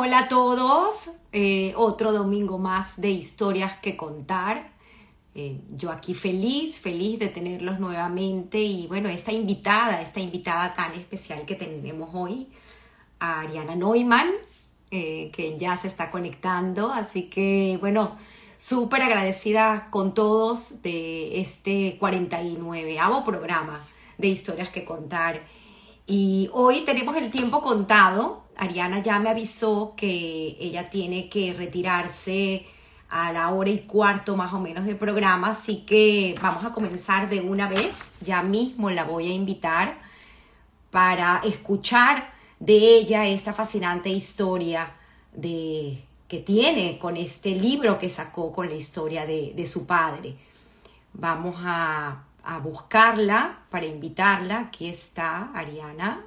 Hola a todos. Eh, otro domingo más de historias que contar. Eh, yo aquí feliz, feliz de tenerlos nuevamente y bueno, esta invitada, esta invitada tan especial que tenemos hoy, a Ariana Neumann, eh, que ya se está conectando. Así que bueno, súper agradecida con todos de este 49 programa de historias que contar. Y hoy tenemos el tiempo contado. Ariana ya me avisó que ella tiene que retirarse a la hora y cuarto más o menos del programa, así que vamos a comenzar de una vez. Ya mismo la voy a invitar para escuchar de ella esta fascinante historia de, que tiene con este libro que sacó con la historia de, su padre. Vamos a a buscarla para invitarla. Aquí está Ariana.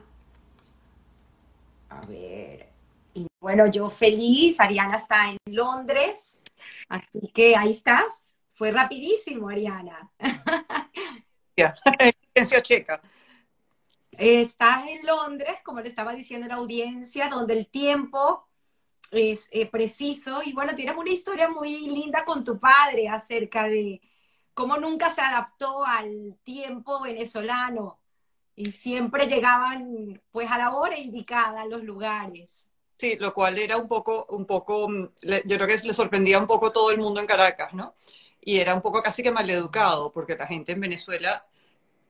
A ver. Y bueno, yo feliz. Ariana está en Londres. Así que ahí estás. Fue rapidísimo, Ariana. checa. Estás en Londres, como le estaba diciendo la audiencia, donde el tiempo es eh, preciso. Y bueno, tienes una historia muy linda con tu padre acerca de, cómo nunca se adaptó al tiempo venezolano y siempre llegaban pues a la hora indicada a los lugares. Sí, lo cual era un poco, un poco, mm, yo creo que le sorprendía un poco todo el mundo en Caracas, ¿no? Y era un poco casi que maleducado, porque la gente en Venezuela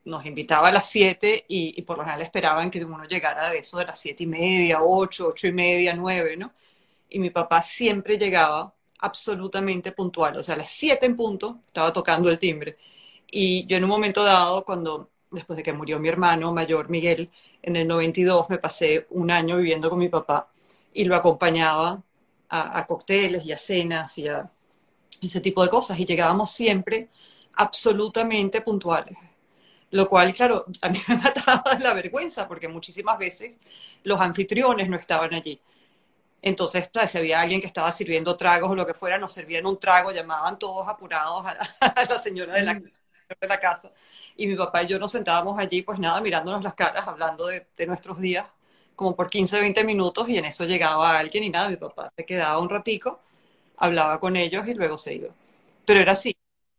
nos invitaba a las siete y, y, por lo general esperaban que uno llegara de eso de las siete y media, ocho, ocho y media, nueve, ¿no? Y mi papá siempre llegaba absolutamente puntual. O sea, a las 7 en punto estaba tocando el timbre. Y yo en un momento dado, cuando, después de que murió mi hermano mayor, Miguel, en el 92 me pasé un año viviendo con mi papá y lo acompañaba a, a cócteles y a cenas y a ese tipo de cosas. Y llegábamos siempre absolutamente puntuales. Lo cual, claro, a mí me mataba la vergüenza porque muchísimas veces los anfitriones no estaban allí. Entonces, si había alguien que estaba sirviendo tragos o lo que fuera, nos servían un trago, llamaban todos apurados a la, señora de la, mm. De la, casa. Y mi papá y yo nos sentábamos allí, pues nada, mirándonos las caras, hablando de, nuestros días, como por 15, 20 minutos, y en eso llegaba alguien y nada, mi papá se quedaba un ratico, hablaba con ellos y luego se iba. Pero era así,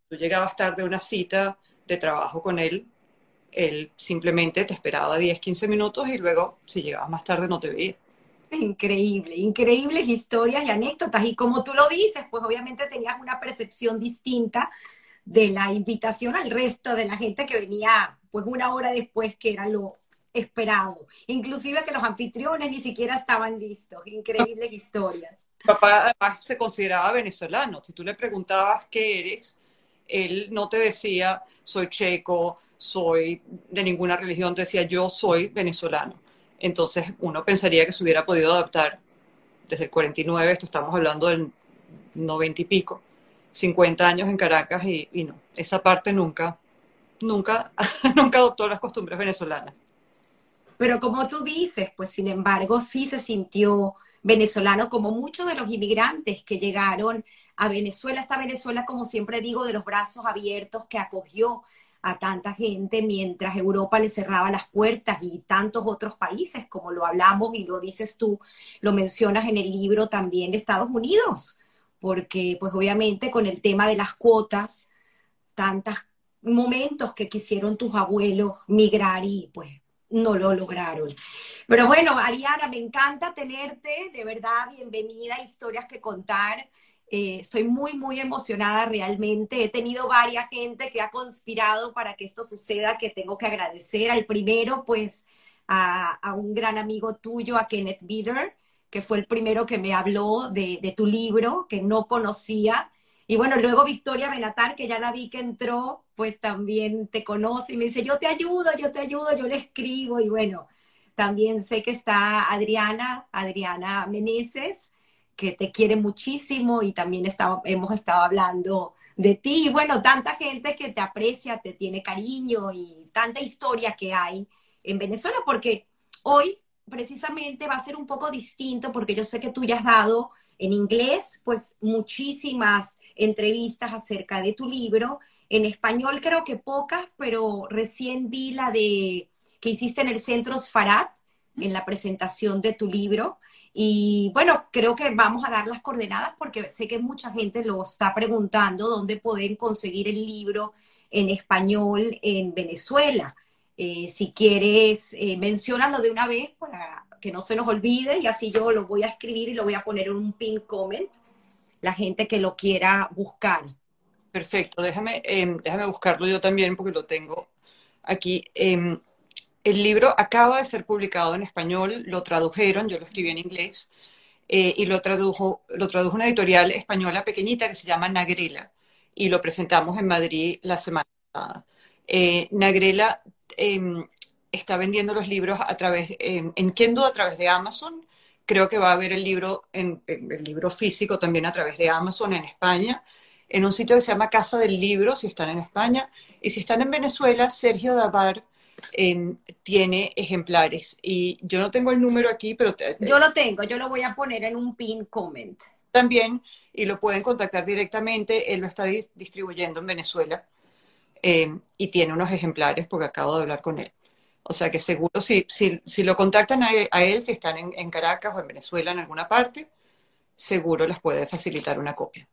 tú llegabas tarde a una cita de trabajo con él, él simplemente te esperaba 10, 15 minutos y luego, si llegabas más tarde, no te veía. Increíble, increíbles historias y anécdotas. Y como tú lo dices, pues obviamente tenías una percepción distinta de la invitación al resto de la gente que venía pues una hora después que era lo esperado. Inclusive que los anfitriones ni siquiera estaban listos. Increíbles historias. Papá además se consideraba venezolano. Si tú le preguntabas qué eres, él no te decía soy checo, soy de ninguna religión, te decía yo soy venezolano. Entonces uno pensaría que se hubiera podido adaptar desde el 49, esto estamos hablando del 90 y pico, 50 años en Caracas y, no, esa parte nunca, nunca, nunca adoptó las costumbres venezolanas. Pero como tú dices, pues sin embargo sí se sintió venezolano como muchos de los inmigrantes que llegaron a Venezuela, esta Venezuela, como siempre digo, de los brazos abiertos que acogió a tanta gente mientras Europa le cerraba las puertas y tantos otros países, como lo hablamos y lo dices tú, lo mencionas en el libro también de Estados Unidos, porque pues obviamente con el tema de las cuotas, tantos momentos que quisieron tus abuelos migrar y pues no lo lograron. Pero bueno, Ariana, me encanta tenerte, de verdad, bienvenida Historias que Contar. Eh, estoy muy, muy emocionada realmente. He tenido varias gente que ha conspirado para que esto suceda, que tengo que agradecer. Al primero, pues, a, un gran amigo tuyo, a Kenneth Bitter, que fue el primero que me habló de, tu libro, que no conocía. Y bueno, luego Victoria Benatar, que ya la vi que entró, pues también te conoce y me dice, yo te ayudo, yo te ayudo, yo le escribo. Y bueno, también sé que está Adriana, Adriana Meneses, que te quiere muchísimo y también hemos estado hablando de ti. Y bueno, tanta gente que te aprecia, te tiene cariño y tanta historia que hay en Venezuela, porque hoy precisamente va a ser un poco distinto, porque yo sé que tú ya has dado en inglés, pues muchísimas entrevistas acerca de tu libro. En español creo que pocas, pero recién vi la de que hiciste en el Centro Sfarat, en la presentación de tu libro. Y bueno, creo que vamos a dar las coordenadas porque sé que mucha gente lo está preguntando dónde pueden conseguir el libro en español en Venezuela. Eh, si quieres, eh, menciónalo de una vez para que no se nos olvide y así yo lo voy a escribir y lo voy a poner en un pin comment, la gente que lo quiera buscar. Perfecto, déjame, em, déjame buscarlo yo también porque lo tengo aquí. Em, el libro acaba de ser publicado en español, lo tradujeron, yo lo escribí en inglés, eh, y lo tradujo, lo tradujo una editorial española pequeñita que se llama Nagrela, y lo presentamos en Madrid la semana pasada. Eh, Nagrela em, está vendiendo los libros a través, en Kindle a través de Amazon, creo que va a haber el libro, en, el libro físico también a través de Amazon en España, en un sitio que se llama Casa del Libro, si están en España, y si están en Venezuela, Sergio Davar tiene ejemplares. Y yo no tengo el número aquí, pero... yo lo tengo, yo lo voy a poner en un pin comment. También, y lo pueden contactar directamente, él lo está distribuyendo en Venezuela eh, y tiene unos ejemplares porque acabo de hablar con él. O sea que seguro, si, si, si lo contactan a él, si están en, en Caracas o en Venezuela en alguna parte, seguro les puede facilitar una copia.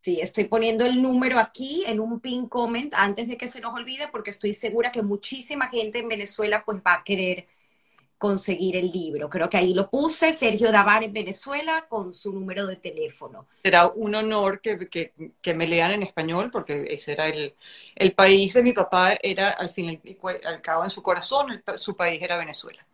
Sí, estoy poniendo el número aquí en un pin comment antes de que se nos olvide porque estoy segura que muchísima gente en Venezuela pues va a querer conseguir el libro. Creo que ahí lo puse, Sergio Davar en Venezuela con su número de teléfono. Será un honor que, que, me lean en español porque ese era el, el, país de mi papá, era al fin y al cabo en su corazón, su país era Venezuela.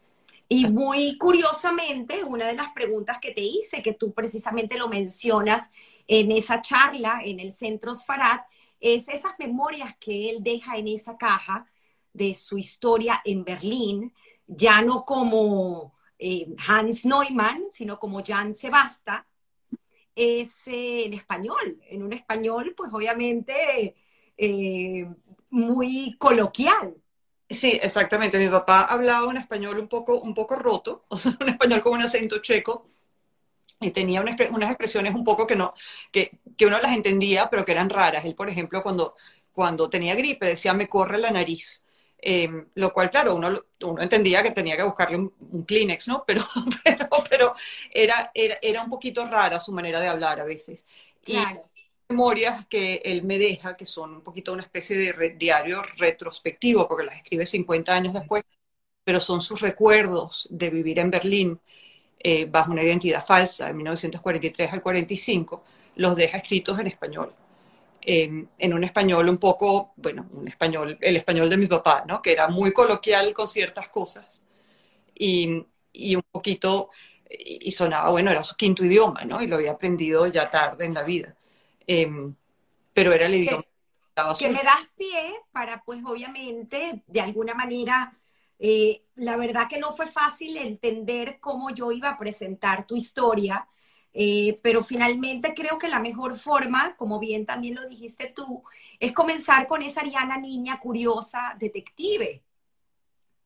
Y muy curiosamente, una de las preguntas que te hice, que tú precisamente lo mencionas, en esa charla en el Centro Sfarad es esas memorias que él deja en esa caja de su historia en Berlín, ya no como eh, Hans Neumann, sino como Jan Sebasta, es eh, en español, en un español pues obviamente eh, muy coloquial. Sí, exactamente. Mi papá hablaba un español un poco, un poco roto, un español con un acento checo, y tenía unas expresiones un poco que no, que, que, uno las entendía, pero que eran raras. Él, por ejemplo, cuando, cuando tenía gripe decía me corre la nariz. Em, lo cual, claro, uno, uno, entendía que tenía que buscarle un, Kleenex, ¿no? Pero, pero, pero era, era, era, un poquito rara su manera de hablar a veces. Claro. Y memorias que él me deja, que son un poquito una especie de diario retrospectivo, porque las escribe 50 años después, pero son sus recuerdos de vivir en Berlín eh, bajo una identidad falsa, en 1943 al 45, los deja escritos en español. En un español un poco, bueno, un español, el español de mi papá, ¿no? Que era muy coloquial con ciertas cosas y, y un poquito, y sonaba, bueno, era su quinto idioma, ¿no? Y lo había aprendido ya tarde en la vida. Em, pero era el idioma. Que, que me das pie para, pues, obviamente, de alguna manera eh, la verdad que no fue fácil entender cómo yo iba a presentar tu historia, eh, pero finalmente creo que la mejor forma, como bien también lo dijiste tú, es comenzar con esa Ariana niña curiosa, detective.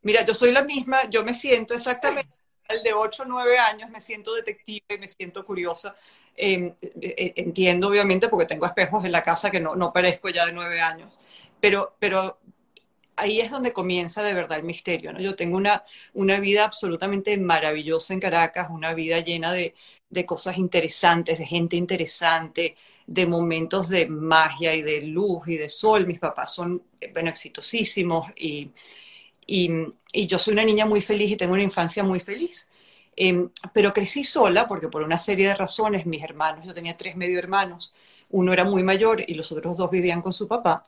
Mira, yo soy la misma, yo me siento exactamente el de 8 o 9 años, me siento detective, me siento curiosa. Eh, entiendo, obviamente, porque tengo espejos en la casa que no, no parezco ya de 9 años, pero, pero ahí es donde comienza de verdad el misterio, ¿no? Yo tengo una, una vida absolutamente maravillosa en Caracas, una vida llena de, de cosas interesantes, de gente interesante, de momentos de magia y de luz y de sol. Mis papás son, bueno, exitosísimos y, y, yo soy una niña muy feliz y tengo una infancia muy feliz. Em, pero crecí sola porque por una serie de razones mis hermanos, yo tenía tres medio hermanos, uno era muy mayor y los otros dos vivían con su papá.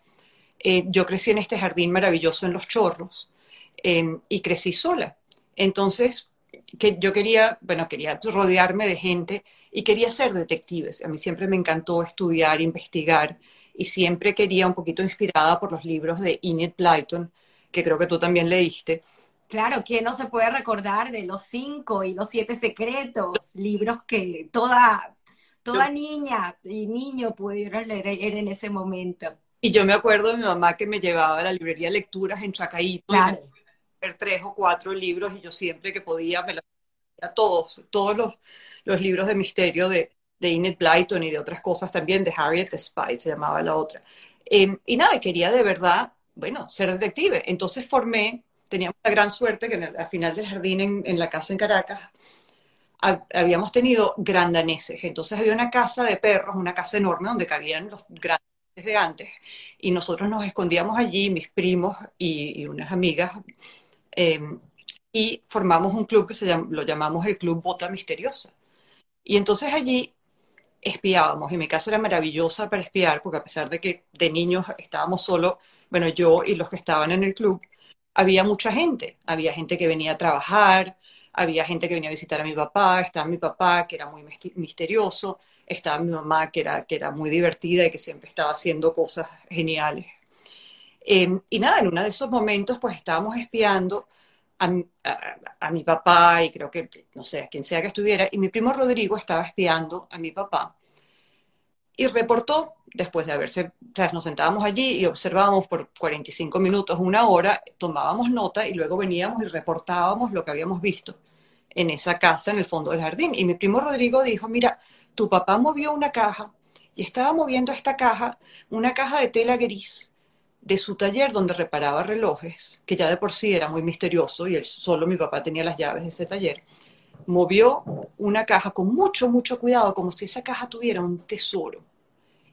Eh, yo crecí en este jardín maravilloso en Los Chorros em, y crecí sola. Entonces, que yo quería, bueno, quería rodearme de gente y quería ser detective. A mí siempre me encantó estudiar, investigar y siempre quería un poquito inspirada por los libros de Enid Blyton, que creo que tú también leíste. Claro, ¿quién no se puede recordar de los cinco y los siete secretos? Libros que toda, toda niña y niño pudieron leer en ese momento. Y yo me acuerdo de mi mamá que me llevaba a la librería lecturas en Chacaíto, claro. ver tres o cuatro libros y yo siempre que podía me a todos, todos los, los, libros de misterio de, de Enid Blyton y de otras cosas también, de Harriet Spy, se llamaba la otra. Em, y nada, quería de verdad, bueno, ser detective. Entonces formé teníamos la gran suerte que al final del jardín en, la casa en Caracas habíamos tenido grandaneses. Entonces había una casa de perros, una casa enorme donde cabían los grandes de antes. Y nosotros nos escondíamos allí, mis primos y, unas amigas, eh, y formamos un club que se lo llamamos el Club Bota Misteriosa. Y entonces allí espiábamos y mi casa era maravillosa para espiar porque a pesar de que de niños estábamos solo, bueno, yo y los que estaban en el club, había mucha gente, había gente que venía a trabajar, había gente que venía a visitar a mi papá, estaba mi papá que era muy misterioso, estaba mi mamá que era, que era muy divertida y que siempre estaba haciendo cosas geniales. Em, y nada, en uno de esos momentos pues estábamos espiando a, a, mi papá y creo que, no sé, a quien sea que estuviera, y mi primo Rodrigo estaba espiando a mi papá y reportó, después de haberse, o sea, nos sentábamos allí y observábamos por 45 minutos, una hora, tomábamos nota y luego veníamos y reportábamos lo que habíamos visto en esa casa en el fondo del jardín. Y mi primo Rodrigo dijo, mira, tu papá movió una caja y estaba moviendo esta caja, una caja de tela gris de su taller donde reparaba relojes, que ya de por sí era muy misterioso y él, solo mi papá tenía las llaves de ese taller, movió una caja con mucho, mucho cuidado, como si esa caja tuviera un tesoro,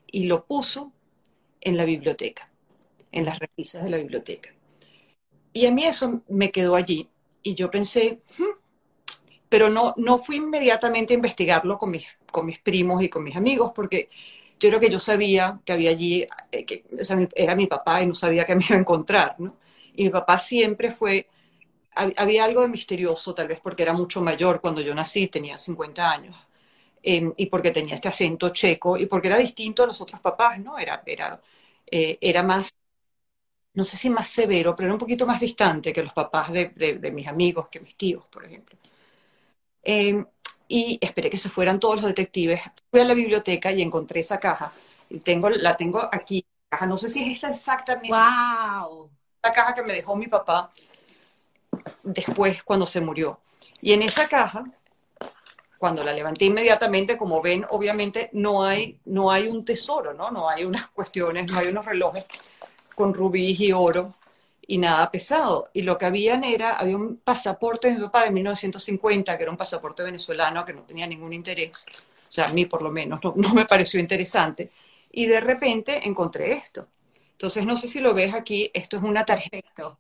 y lo puso en la biblioteca, en las repisas de la biblioteca. Y a mí eso me quedó allí, y yo pensé, hmm", pero no, no fui inmediatamente a investigarlo con mis, con mis primos y con mis amigos, porque yo creo que yo sabía que había allí, eh, que era mi papá y no sabía que me iba a encontrar, ¿no? Y mi papá siempre fue, había algo de misterioso, tal vez porque era mucho mayor cuando yo nací, tenía 50 años, em, y porque tenía este acento checo, y porque era distinto a los otros papás, ¿no? Era, era, eh, era más, no sé si más severo, pero era un poquito más distante que los papás de, de, mis amigos, que mis tíos, por ejemplo. Em, y esperé que se fueran todos los detectives. Fui a la biblioteca y encontré esa caja. Y tengo, la tengo aquí. No sé si es esa exactamente. ¡Wow! La caja que me dejó mi papá después cuando se murió. Y en esa caja, cuando la levanté inmediatamente, como ven, obviamente no hay, no hay un tesoro, ¿no? No hay unas cuestiones, no hay unos relojes con rubíes y oro y nada pesado. Y lo que habían era, había un pasaporte de mi papá de 1950, que era un pasaporte venezolano que no tenía ningún interés, o sea, a mí por lo menos no, me pareció interesante. Y de repente encontré esto. Entonces, no sé si lo ves aquí, esto es una tarjeta.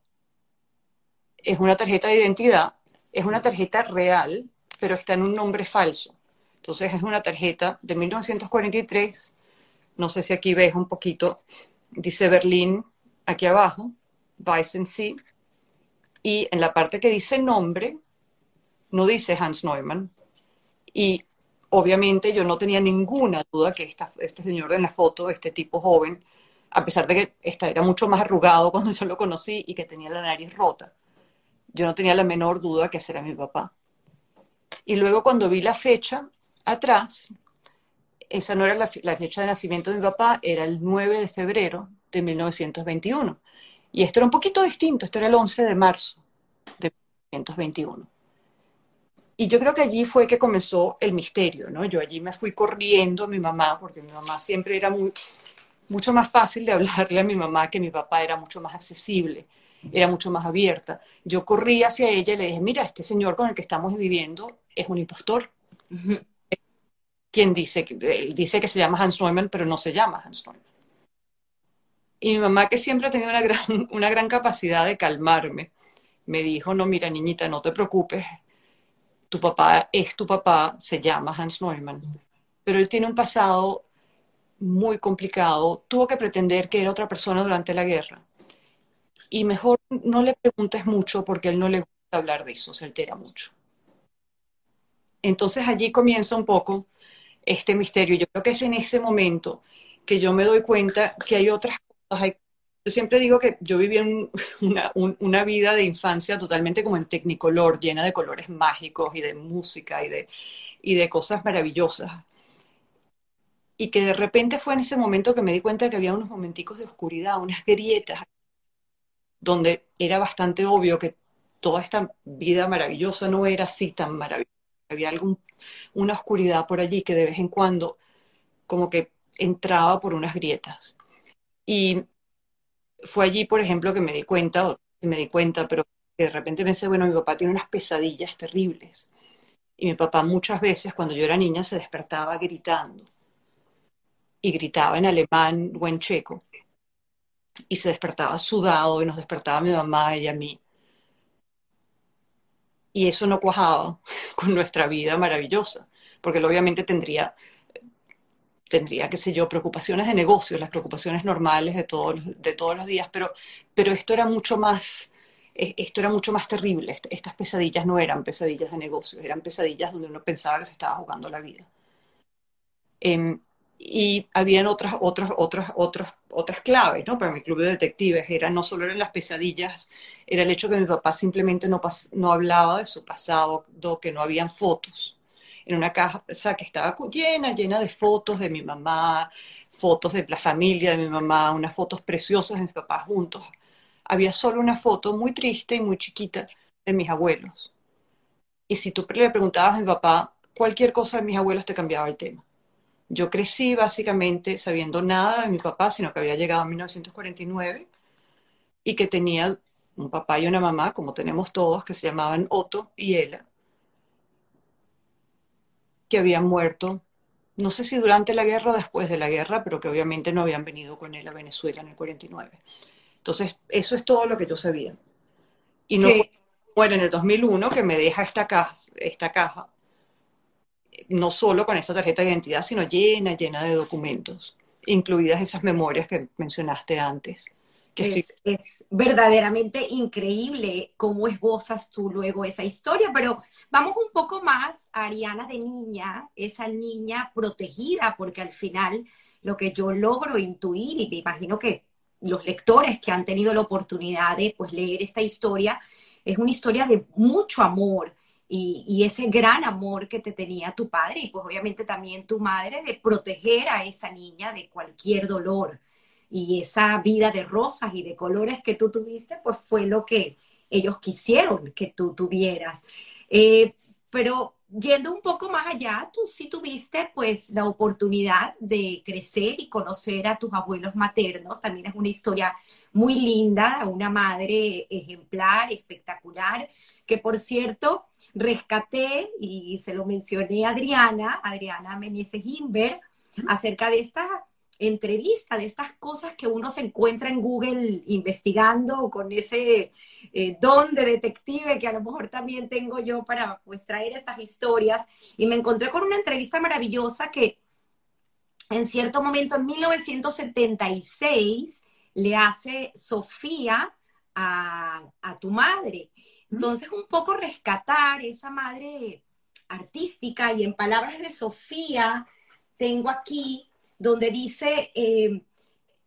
Es una tarjeta de identidad, es una tarjeta real, pero está en un nombre falso. Entonces, es una tarjeta de 1943, no sé si aquí ves un poquito, dice Berlín aquí abajo, Weissensee, y en la parte que dice nombre, no dice Hans Neumann. Y obviamente yo no tenía ninguna duda que este señor en la foto, este tipo joven, a pesar de que esta era mucho más arrugado cuando yo lo conocí y que tenía la nariz rota, yo no tenía la menor duda que ese era mi papá. Y luego cuando vi la fecha atrás, esa no era la, fecha de nacimiento de mi papá, era el 9 de febrero de 1921. Y esto era un poquito distinto, esto era el 11 de marzo de 1921. Y yo creo que allí fue que comenzó el misterio, ¿no? Yo allí me fui corriendo a mi mamá, porque mi mamá siempre era mucho más fácil de hablarle a mi mamá que mi papá era mucho más accesible, era mucho más abierta. Yo corrí hacia ella y le dije, mira, este señor con el que estamos viviendo es un impostor. Quien dice, dice que se llama Hans Neumann, pero no se llama Hans Neumann. Y mi mamá, que siempre ha tenido una gran, una gran capacidad de calmarme, me dijo, no, mira, niñita, no te preocupes, tu papá es tu papá, se llama Hans Neumann, pero él tiene un pasado muy complicado, tuvo que pretender que era otra persona durante la guerra. Y mejor no le preguntes mucho porque él no le gusta hablar de eso, se altera mucho. Entonces allí comienza un poco este misterio. Yo creo que es en ese momento que yo me doy cuenta que hay otras yo siempre digo que yo viví una, una, vida de infancia totalmente como en tecnicolor, llena de colores mágicos y de música y de, y de cosas maravillosas. Y que de repente fue en ese momento que me di cuenta que había unos momenticos de oscuridad, unas grietas, donde era bastante obvio que toda esta vida maravillosa no era así tan maravillosa. Había algún, una oscuridad por allí que de vez en cuando como que entraba por unas grietas. Y fue allí, por ejemplo, que me di cuenta, me di cuenta, pero de repente pensé, bueno, mi papá tiene unas pesadillas terribles. Y mi papá muchas veces, cuando yo era niña, se despertaba gritando. Y gritaba en alemán o en checo. Y se despertaba sudado y nos despertaba mi mamá y a mí. Y eso no cuajaba con nuestra vida maravillosa, porque él obviamente tendría, tendría, qué sé yo, preocupaciones de negocios, las preocupaciones normales de todos, de todos los días, pero, pero esto era mucho más, e, esto era mucho más terrible. Estas pesadillas no eran pesadillas de negocios, eran pesadillas donde uno pensaba que se estaba jugando la vida. Em, y habían otras, otras, otras, otras, otras claves, ¿no? Para mi club de detectives era no solo eran las pesadillas, era el hecho que mi papá simplemente no, no hablaba de su pasado, que no habían fotos. En una casa que estaba llena, llena de fotos de mi mamá, fotos de la familia de mi mamá, unas fotos preciosas de mis papás juntos. Había solo una foto muy triste y muy chiquita de mis abuelos. Y si tú le preguntabas a mi papá cualquier cosa de mis abuelos, te cambiaba el tema yo crecí básicamente sabiendo nada de mi papá, sino que había llegado en 1949 y que tenía un papá y una mamá, como tenemos todos, que se llamaban Otto y Ella, que habían muerto, no sé si durante la guerra o después de la guerra, pero que obviamente no habían venido con él a Venezuela en el 49. Entonces, eso es todo lo que yo sabía. Y no bueno, en el 2001 que me deja esta caja, esta caja no solo con esa tarjeta de identidad, sino llena, llena de documentos, incluidas esas memorias que mencionaste antes. Que es, verdaderamente increíble cómo esbozas tú luego esa historia, pero vamos un poco más a Ariana de niña, esa niña protegida, porque al final lo que yo logro intuir, y me imagino que los lectores que han tenido la oportunidad de pues, leer esta historia, es una historia de mucho amor, y, ese gran amor que te tenía tu padre y pues obviamente también tu madre de proteger a esa niña de cualquier dolor. Y esa vida de rosas y de colores que tú tuviste, pues fue lo que ellos quisieron que tú tuvieras. Eh, pero yendo un poco más allá, tú sí tuviste pues la oportunidad de crecer y conocer a tus abuelos maternos. También es una historia muy linda, una madre ejemplar, espectacular, que por cierto, rescaté y se lo mencioné a Adriana, Adriana Meneses Inver, acerca de esta entrevista, de estas cosas que uno se encuentra en Google investigando con ese eh, don de detective que a lo mejor también tengo yo para pues traer estas historias. Y me encontré con una entrevista maravillosa que en cierto momento, en 1976, le hace Sofía a, a tu madre. Entonces, un poco rescatar esa madre artística y en palabras de Sofía, tengo aquí donde dice, eh,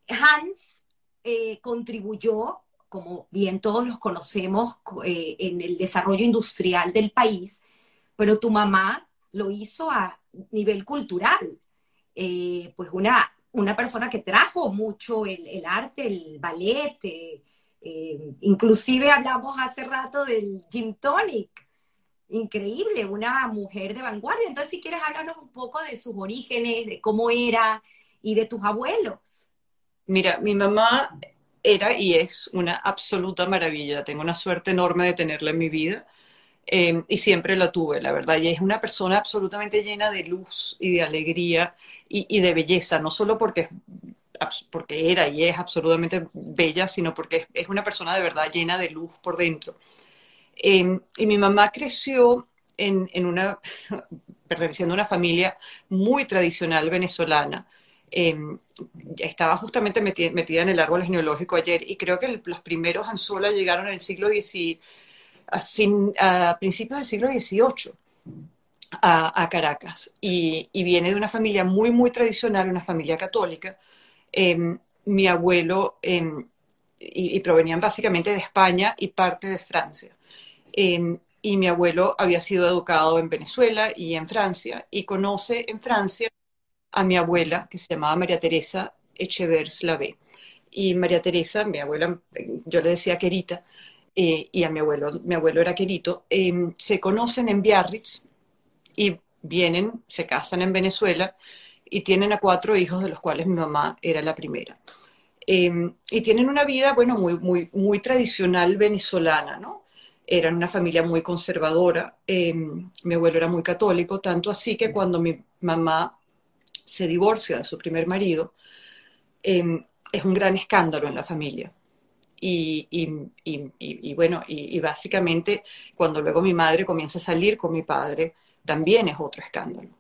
Hans eh, contribuyó, como bien todos los conocemos, eh, en el desarrollo industrial del país, pero tu mamá lo hizo a nivel cultural. pues una, una persona que trajo mucho el, el arte, el ballet, eh, inclusive hablamos hace rato del gin tonic. Increíble, una mujer de vanguardia. Entonces, si quieres hablarnos un poco de sus orígenes, de cómo era y de tus abuelos. Mira, mi mamá era y es una absoluta maravilla. Tengo una suerte enorme de tenerla en mi vida. Eh, y siempre la tuve, la verdad. Y es una persona absolutamente llena de luz y de alegría y, y de belleza, no solo porque es porque era y es absolutamente bella, sino porque es, una persona de verdad llena de luz por dentro. Em, y mi mamá creció en, una, perteneciendo a una familia muy tradicional venezolana. Em, estaba justamente metida, en el árbol genealógico ayer y creo que los primeros Anzola llegaron en el siglo XIX, a, a principios del siglo XVIII. A, Caracas y, y, viene de una familia muy, muy tradicional, una familia católica, Em, mi abuelo, em, y, provenían básicamente de España y parte de Francia. Em, y mi abuelo había sido educado en Venezuela y en Francia, y conoce en Francia a mi abuela, que se llamaba María Teresa Echevers Slavé. Y María Teresa, mi abuela, yo le decía querita, eh, y a mi abuelo, mi abuelo era querito, se conocen en Biarritz y vienen, se casan en Venezuela y tienen a cuatro hijos, de los cuales mi mamá era la primera. Em, y tienen una vida, bueno, muy, muy, muy tradicional venezolana, ¿no? eran una familia muy conservadora, em, mi abuelo era muy católico, tanto así que cuando mi mamá se divorcia de su primer marido, em, es un gran escándalo en la familia. Y, y, bueno, y, básicamente cuando luego mi madre comienza a salir con mi padre, también es otro escándalo.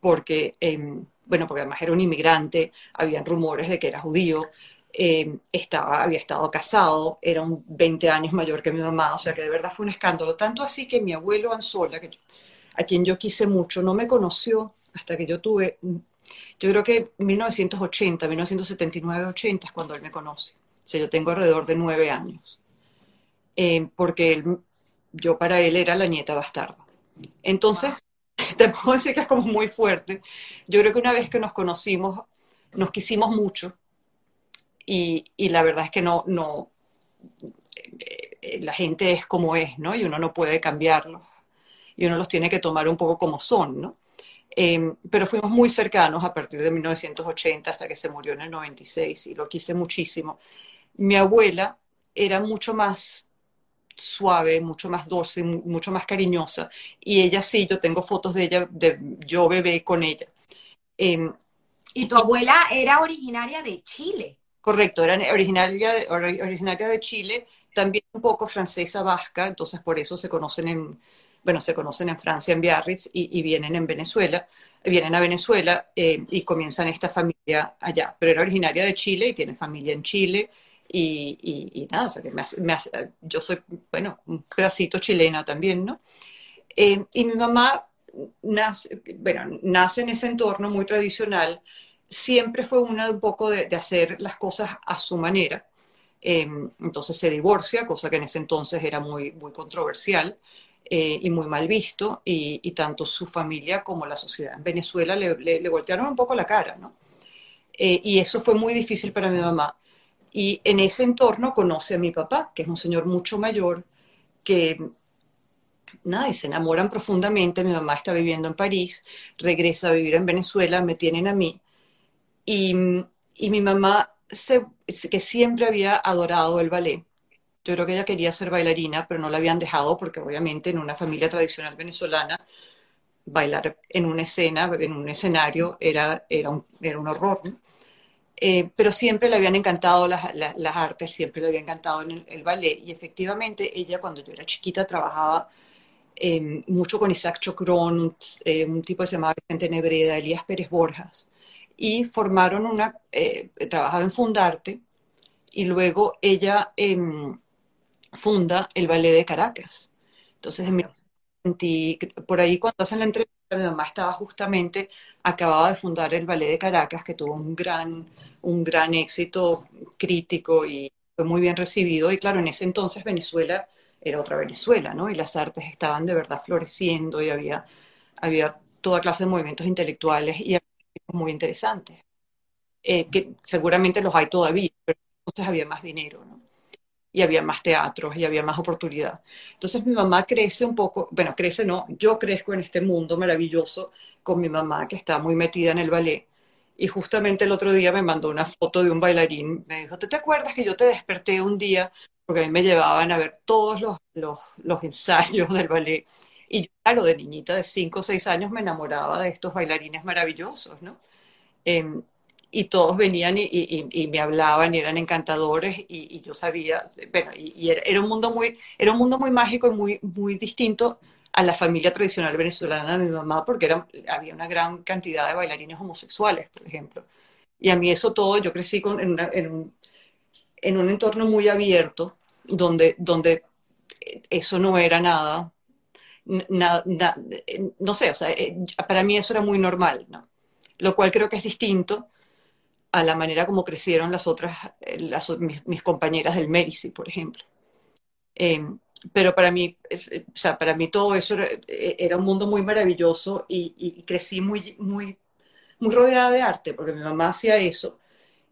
Porque, bueno, porque además era un inmigrante, habían rumores de que era judío, em, estaba, había estado casado, era un 20 años mayor que mi mamá, o sea que de verdad fue un escándalo. Tanto así que mi abuelo Anzola, que, a quien yo quise mucho, no me conoció hasta que yo tuve, yo creo que 1980, 1979, 80 es cuando él me conoce. O sea, yo tengo alrededor de nueve años. Eh, porque él, yo para él era la nieta bastarda. Entonces, te puedo decir que es como muy fuerte. Yo creo que una vez que nos conocimos, nos quisimos mucho y, y la verdad es que no, no, eh, la gente es como es, ¿no? Y uno no puede cambiarlos. Y uno los tiene que tomar un poco como son, ¿no? Eh, pero fuimos muy cercanos a partir de 1980 hasta que se murió en el 96 y lo quise muchísimo. Mi abuela era mucho más suave, mucho más dulce, mucho más cariñosa. Y ella sí, yo tengo fotos de ella, de yo bebé con ella. Em, y tu abuela era originaria de Chile. Correcto, era originaria originaria de Chile, también un poco francesa vasca, entonces por eso se conocen en, bueno, se conocen en Francia, en Biarritz, y, vienen en Venezuela, vienen a Venezuela eh, y comienzan esta familia allá. Pero era originaria de Chile y tiene familia en Chile. Y, nada, o sea que me yo soy, bueno, un pedacito chilena también, ¿no? Eh, y mi mamá nace, bueno, nace en ese entorno muy tradicional, siempre fue una un poco de, hacer las cosas a su manera. Eh, entonces se divorcia, cosa que en ese entonces era muy, muy controversial. Eh, y muy mal visto, y, tanto su familia como la sociedad en Venezuela le, le, voltearon un poco la cara, ¿no? Y eso fue muy difícil para mi mamá. Y en ese entorno conoce a mi papá, que es un señor mucho mayor, que nada, se enamoran profundamente. Mi mamá está viviendo en París, regresa a vivir en Venezuela, me tienen a mí. Y, y mi mamá, se, que siempre había adorado el ballet, yo creo que ella quería ser bailarina, pero no la habían dejado porque obviamente en una familia tradicional venezolana bailar en una escena, en un escenario, era, era, un, era un horror. Eh, pero siempre le habían encantado las, las, artes, siempre le había encantado el, ballet. Y efectivamente ella cuando yo era chiquita trabajaba eh, mucho con Isaac Chocrón, un, eh, un, tipo que se llamaba Vicente Nebreda, Elías Pérez Borjas. Y formaron una, trabajaba en Fundarte, y luego ella em, funda el Ballet de Caracas. Entonces, por ahí cuando hacen la entrevista, mi mamá estaba justamente, acababa de fundar el Ballet de Caracas, que tuvo un gran, un gran éxito crítico y fue muy bien recibido. Y claro, en ese entonces Venezuela era otra Venezuela, ¿no? Y las artes estaban de verdad floreciendo y había, había toda clase de movimientos intelectuales y muy interesantes, eh, que seguramente los hay todavía, pero entonces había más dinero, ¿no? Y había más teatros y había más oportunidad. Entonces mi mamá crece un poco, bueno, crece no, yo crezco en este mundo maravilloso con mi mamá que está muy metida en el ballet. Y justamente el otro día me mandó una foto de un bailarín. Me dijo, ¿tú te acuerdas que yo te desperté un día? Porque a mí me llevaban a ver todos los, los, los ensayos del ballet. Y claro, de niñita de 5 o 6 años me enamoraba de estos bailarines maravillosos, ¿no? Eh, y todos venían y, me hablaban y eran encantadores y, yo sabía, bueno, y, era, un mundo muy, era un mundo muy mágico y muy, muy distinto a la familia tradicional venezolana de mi mamá, porque era, había una gran cantidad de bailarines homosexuales, por ejemplo. Y a mí eso todo, yo crecí con, en, un, en, un, entorno muy abierto, donde, donde eso no era nada, nada, no sé, o sea, eh, para mí eso era muy normal, ¿no? Lo cual creo que es distinto a la manera como crecieron las otras, eh, mis, compañeras del Medici, por ejemplo. Eh, pero para mí, eh, o sea, para mí todo eso era, un mundo muy maravilloso y, crecí muy, muy, muy rodeada de arte, porque mi mamá hacía eso.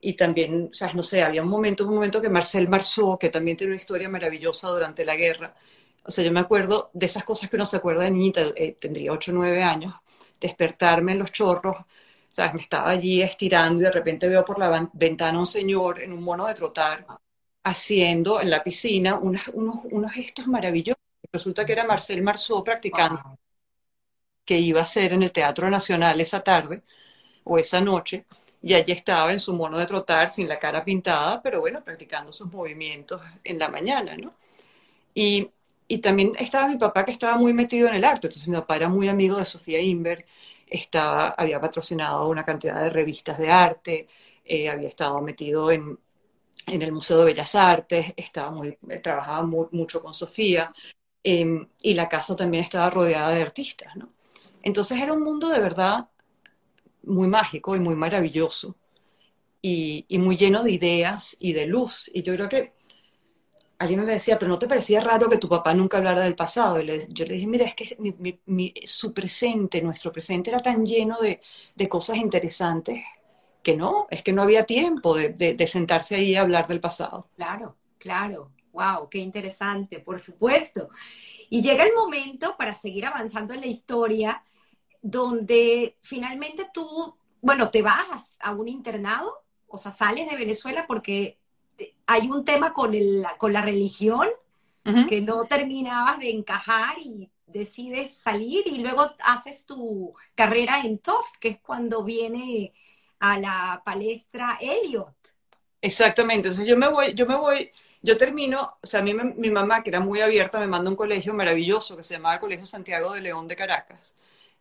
Y también, o sea, no sé, había un momento, un momento que Marcel Marceau, que también tiene una historia maravillosa durante la guerra, o sea, yo me acuerdo de esas cosas que uno se acuerda de niñita, tendría 8 o 9 años, despertarme en los chorros, ¿sabes? Me estaba allí estirando y de repente veo por la ventana un señor en un mono de trotar haciendo en la piscina unos, unos gestos maravillosos. resulta que era Marcel Marceau practicando, que iba a ser en el Teatro Nacional esa tarde o esa noche, y allí estaba en su mono de trotar, sin la cara pintada, pero bueno, practicando sus movimientos en la mañana, ¿no? Y, y también estaba mi papá que estaba muy metido en el arte, entonces mi papá era muy amigo de Sofía Inver, estaba, había patrocinado una cantidad de revistas de arte, eh, había estado metido en, en, el Museo de Bellas Artes, estaba muy, trabajaba mucho con Sofía, em, y la casa también estaba rodeada de artistas. Entonces era un mundo de verdad muy mágico y muy maravilloso, y muy lleno de ideas y de luz, y yo creo que alguien me decía, pero ¿no te parecía raro que tu papá nunca hablara del pasado? Y yo le dije, mira, es que su presente, nuestro presente era tan lleno de, de, cosas interesantes que no, es que no había tiempo de, de, sentarse ahí a hablar del pasado. Claro, claro. Wow, qué interesante, por supuesto. Y llega el momento para seguir avanzando en la historia donde finalmente tú, bueno, te vas a un internado, o sea, sales de Venezuela porque hay un tema con, el, con la religión que no terminabas de encajar y decides salir y luego haces tu carrera en Toft, que es cuando viene a la palestra Elliot. Exactamente, entonces yo me voy, yo me voy, yo termino, o sea, a mí mi mamá, que era muy abierta, me manda un colegio maravilloso que se llamaba el Colegio Santiago de León de Caracas,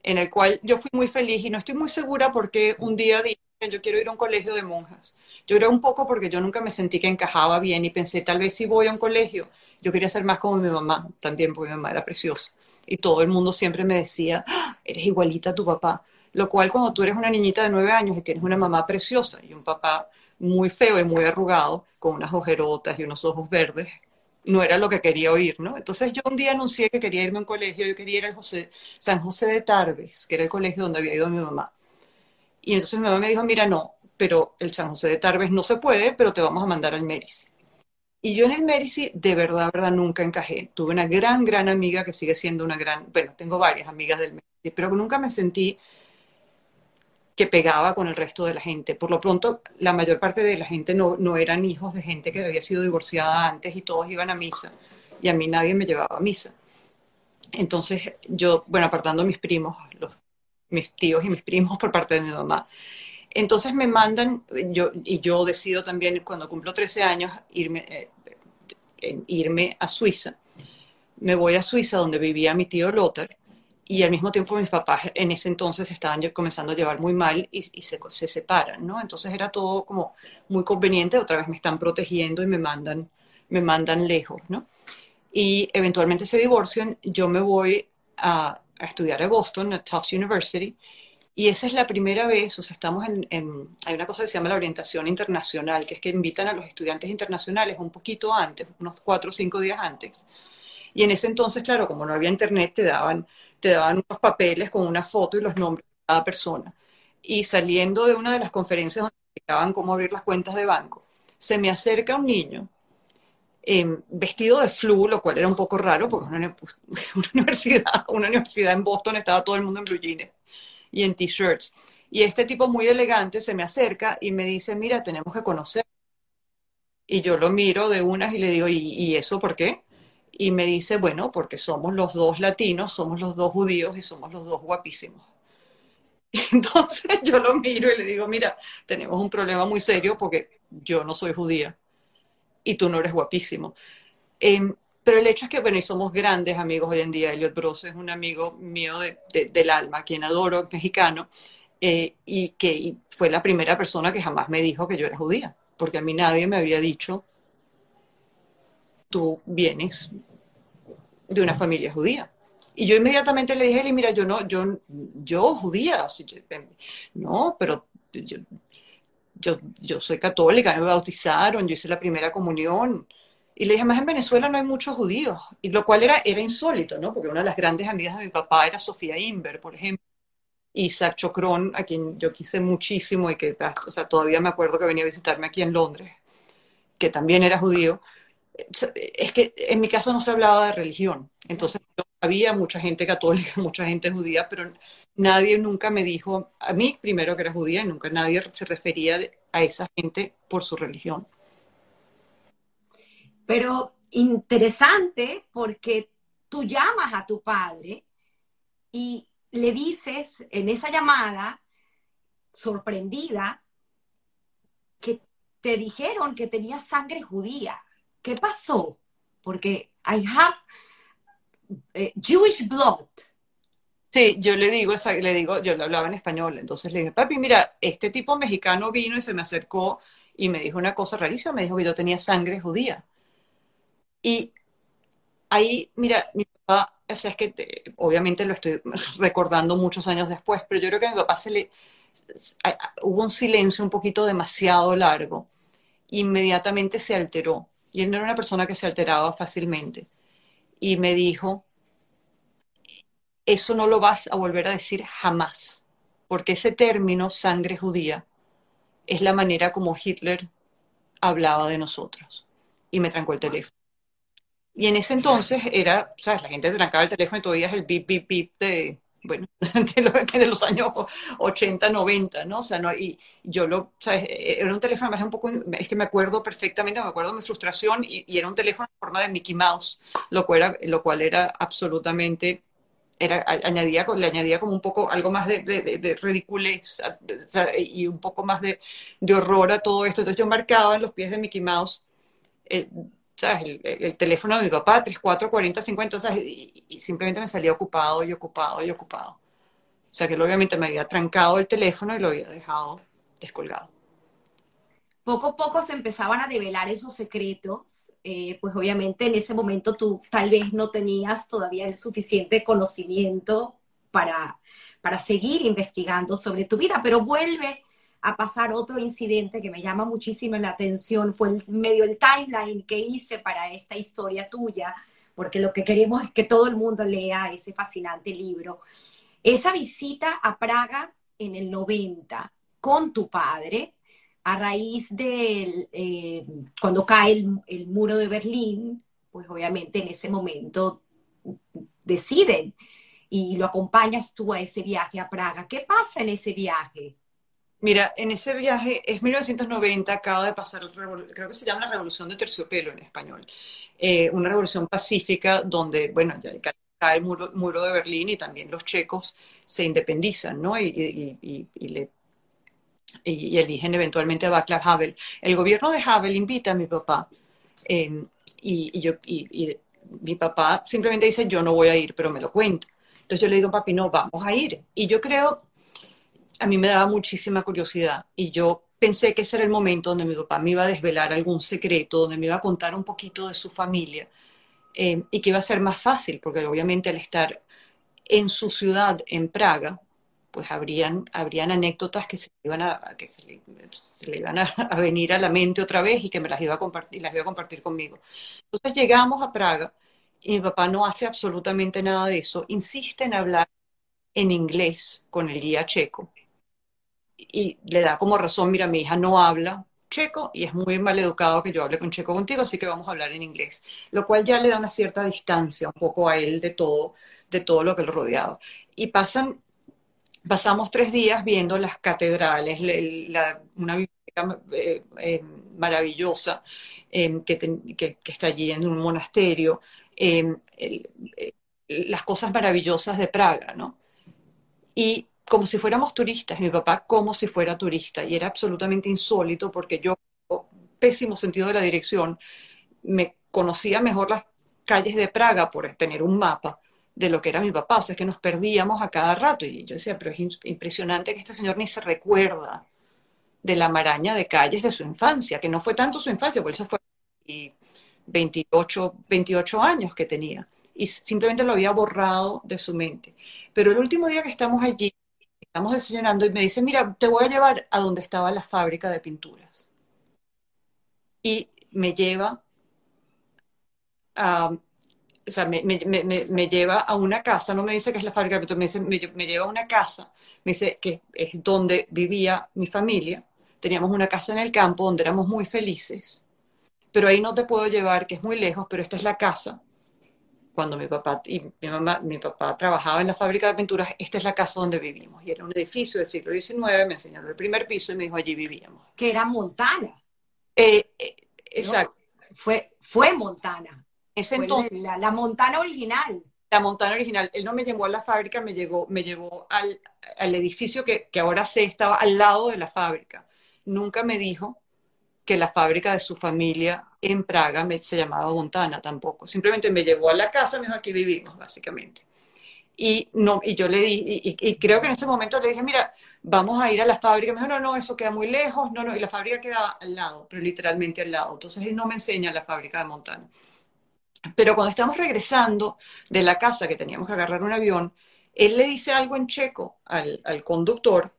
en el cual yo fui muy feliz y no estoy muy segura porque un día yo quiero ir a un colegio de monjas. Yo era un poco porque yo nunca me sentí que encajaba bien y pensé, tal vez si voy a un colegio, yo quería ser más como mi mamá también, porque mi mamá era preciosa. Y todo el mundo siempre me decía, ¡Ah! eres igualita a tu papá. Lo cual cuando tú eres una niñita de nueve años y tienes una mamá preciosa y un papá muy feo y muy arrugado, con unas ojerotas y unos ojos verdes, no era lo que quería oír, ¿no? Entonces yo un día anuncié que quería irme a un colegio, yo quería ir al San José de Tarbes, que era el colegio donde había ido mi mamá. Y entonces mi mamá me dijo, mira, no, pero el San José de Tarbes no se puede, pero te vamos a mandar al Mérici. Y yo en el Mérici, de verdad, verdad, nunca encajé. Tuve una gran, gran amiga que sigue siendo una gran, bueno, tengo varias amigas del Mérici, pero nunca me sentí que pegaba con el resto de la gente. Por lo pronto, la mayor parte de la gente no, no eran hijos de gente que había sido divorciada antes y todos iban a misa. Y a mí nadie me llevaba a misa. Entonces, yo, bueno, apartando a mis primos, mis tíos y mis primos por parte de mi mamá. Entonces me mandan, yo, y yo decido también cuando cumplo 13 años irme, eh, irme a Suiza. Me voy a Suiza donde vivía mi tío Lothar y al mismo tiempo mis papás en ese entonces estaban comenzando a llevar muy mal y, se, se, separan, ¿no? Entonces era todo como muy conveniente, otra vez me están protegiendo y me mandan, me mandan lejos, ¿no? Y eventualmente se divorcian, yo me voy a, a estudiar a Boston, a Tufts University, y esa es la primera vez, o sea, estamos en, hay una cosa que se llama la orientación internacional, que es que invitan a los estudiantes internacionales un poquito antes, unos cuatro o cinco días antes. Y en ese entonces, claro, como no había internet, te daban, te daban unos papeles con una foto y los nombres de cada persona. Y saliendo de una de las conferencias donde explicaban cómo abrir las cuentas de banco, se me acerca un niño vestido de flu, lo cual era un poco raro porque una, una, universidad, una universidad en Boston estaba todo el mundo en blue jeans y en t-shirts. Y este tipo muy elegante se me acerca y me dice, mira, tenemos que conocer. Y yo lo miro de unas y le digo, ¿y, ¿y eso por qué? Y me dice, bueno, porque somos los dos latinos, somos los dos judíos y somos los dos guapísimos. Entonces yo lo miro y le digo, mira, tenemos un problema muy serio porque yo no soy judía y tú no eres guapísimo. Em, pero el hecho es que, bueno, y somos grandes amigos hoy en día. Elliot Bros es un amigo mío de, del alma, quien adoro, mexicano, eh, y que fue la primera persona que jamás me dijo que yo era judía, porque a mí nadie me había dicho, tú vienes de una familia judía. Y yo inmediatamente le dije, mira, yo no, yo, yo judía, no, pero yo, yo, yo soy católica, me bautizaron, yo hice la primera comunión. Y le dije, más en Venezuela no hay muchos judíos, y lo cual era, era insólito, ¿no? Porque una de las grandes amigas de mi papá era Sofía Inver, por ejemplo, Isaac Chocrón, a quien yo quise muchísimo y que, o sea, todavía me acuerdo que venía a visitarme aquí en Londres, que también era judío. Es que en mi casa no se hablaba de religión, entonces había mucha gente católica, mucha gente judía, pero nadie nunca me dijo, a mí primero que era judía, nunca nadie se refería a esa gente por su religión. Pero interesante porque tú llamas a tu padre y le dices en esa llamada, sorprendida, que te dijeron que tenías sangre judía. ¿Qué pasó? Porque I have eh, Jewish blood. Sí, yo le digo, le digo, yo le hablaba en español, entonces le dije, papi, mira, este tipo mexicano vino y se me acercó y me dijo una cosa rarísima, me dijo que yo tenía sangre judía. Y ahí, mira, mi papá, o sea, es que obviamente lo estoy recordando muchos años después, pero yo creo que a mi papá se le, hubo un silencio un poquito demasiado largo, inmediatamente se alteró, y él no era una persona que se alteraba fácilmente, y me dijo, eso no lo vas a volver a decir jamás, porque ese término, sangre judía, es la manera como Hitler hablaba de nosotros. Y me trancó el teléfono. Y en ese entonces era, ¿sabes? La gente trancaba el teléfono y todavía es el bip, bip, bip de, bueno, de, los años 80, 90, ¿no? O sea, no, y yo lo, ¿sabes? Era un teléfono, más un poco, es que me acuerdo perfectamente, me acuerdo de mi frustración, y, y, era un teléfono en forma de Mickey Mouse, lo cual era, lo cual era absolutamente era, le añadía como un poco algo más de, de, ridiculez y un poco más de, horror a todo esto. Entonces yo marcaba en los pies de Mickey Mouse El, teléfono de mi papá, 34, 40, 50, Y, y, simplemente me salía ocupado y ocupado y ocupado. O sea que él obviamente me había trancado el teléfono y lo había dejado descolgado poco a poco se empezaban a develar esos secretos, eh, pues obviamente en ese momento tú tal vez no tenías todavía el suficiente conocimiento para, para seguir investigando sobre tu vida, pero vuelve a pasar otro incidente que me llama muchísimo la atención, fue el, medio el timeline que hice para esta historia tuya, porque lo que queremos es que todo el mundo lea ese fascinante libro. Esa visita a Praga en el 90 con tu padre, a raíz de eh, cuando cae el, muro de Berlín, pues obviamente en ese momento deciden y lo acompañas tú a ese viaje a Praga. ¿Qué pasa en ese viaje? Mira, en ese viaje es 1990, acaba de pasar, creo que se llama la Revolución de Terciopelo en español, eh, una revolución pacífica donde, bueno, ya cae el muro, de Berlín y también los checos se independizan, ¿no? Y le y, eligen eventualmente a Václav Havel. El gobierno de Havel invita a mi papá em, y, yo, y, mi papá simplemente dice, yo no voy a ir, pero me lo cuenta. Entonces yo le digo, papi, no, vamos a ir. Y yo creo, a mí me daba muchísima curiosidad y yo pensé que ese era el momento donde mi papá me iba a desvelar algún secreto, donde me iba a contar un poquito de su familia em, y que iba a ser más fácil, porque obviamente al estar en su ciudad, en Praga, pues habrían, habrían anécdotas que se iban a, que se le, iban a, venir a la mente otra vez y que me las iba a compartir, las iba a compartir conmigo. Entonces llegamos a Praga y mi papá no hace absolutamente nada de eso, insiste en hablar en inglés con el guía checo y le da como razón, mira, mi hija no habla checo y es muy mal educado que yo hable con checo contigo, así que vamos a hablar en inglés, lo cual ya le da una cierta distancia un poco a él de todo, de todo lo que lo rodeaba. Y pasan pasamos tres días viendo las catedrales, una biblioteca eh, eh, maravillosa em, que, está allí en un monasterio, em, las cosas maravillosas de Praga, ¿no? Y como si fuéramos turistas, mi papá como si fuera turista, y era absolutamente insólito porque yo, pésimo sentido de la dirección, me conocía mejor las calles de Praga por tener un mapa de lo que era mi papá, o sea, que nos perdíamos a cada rato. Y yo decía, pero es impresionante que este señor ni se recuerda de la maraña de calles de su infancia, que no fue tanto su infancia, porque eso fue 28, 28 años que tenía, y simplemente lo había borrado de su mente. Pero el último día que estamos allí, estamos desayunando y me dice, mira, te voy a llevar a donde estaba la fábrica de pinturas. Y me lleva a o sea, me, me, me, lleva a una casa, no me dice que es la fábrica, pero me, dice, me, lleva a una casa, me dice que es donde vivía mi familia, teníamos una casa en el campo donde éramos muy felices, pero ahí no te puedo llevar, que es muy lejos, pero esta es la casa. Cuando mi papá y mi mamá, mi papá trabajaba en la fábrica de pinturas, esta es la casa donde vivimos. Y era un edificio del siglo XIX, me enseñaron el primer piso y me dijo, allí vivíamos. Que era Montana. Eh, eh, exacto. Fue, fue Montana. Ese entonces, la, la, Montana original. La Montana original. Él no me llevó a la fábrica, me, llegó, me llevó al, al edificio que, que ahora sé estaba al lado de la fábrica. Nunca me dijo que la fábrica de su familia en Praga me, se llamaba Montana tampoco. Simplemente me llevó a la casa, me dijo, aquí vivimos, básicamente. Y, no, y yo le di, y, creo que en ese momento le dije, mira, vamos a ir a la fábrica. Me dijo, no, no, eso queda muy lejos, no, no, y la fábrica queda al lado, pero literalmente al lado. Entonces él no me enseña la fábrica de Montana. Pero cuando estamos regresando de la casa, que teníamos que agarrar un avión, él le dice algo en checo al, conductor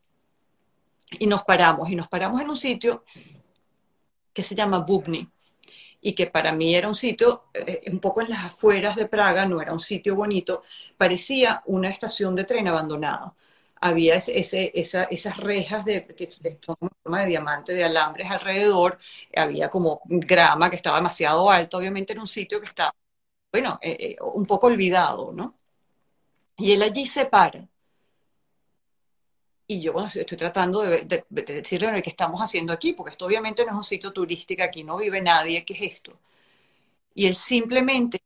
y nos paramos, y nos paramos en un sitio que se llama Bubny y que para mí era un sitio eh, un poco en las afueras de Praga, no era un sitio bonito, parecía una estación de tren abandonada. Había ese, esas rejas de, que de diamante, de alambres alrededor, había como grama que estaba demasiado alta, obviamente en un sitio que está, bueno, eh, eh, un poco olvidado, ¿no? Y él allí se para y yo estoy tratando de, decirle qué estamos haciendo aquí, porque esto obviamente no es un sitio turístico, aquí no vive nadie, ¿qué es esto? Y él simplemente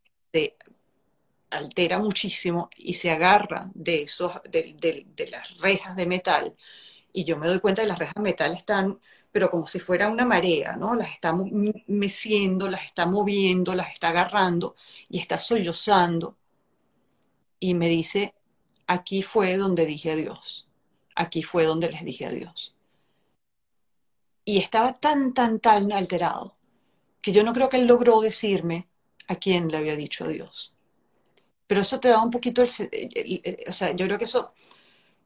altera muchísimo y se agarra de, esos, de, las rejas de metal. Y yo me doy cuenta que las rejas de metal están, pero como si fuera una marea, ¿no? Las está meciendo, las está moviendo, las está agarrando y está sollozando. Y me dice, aquí fue donde dije adiós aquí fue donde les dije adiós. Y estaba tan, tan, tan alterado que yo no creo que él logró decirme a quién le había dicho adiós. Pero eso te da un poquito el, o sea, yo creo que eso,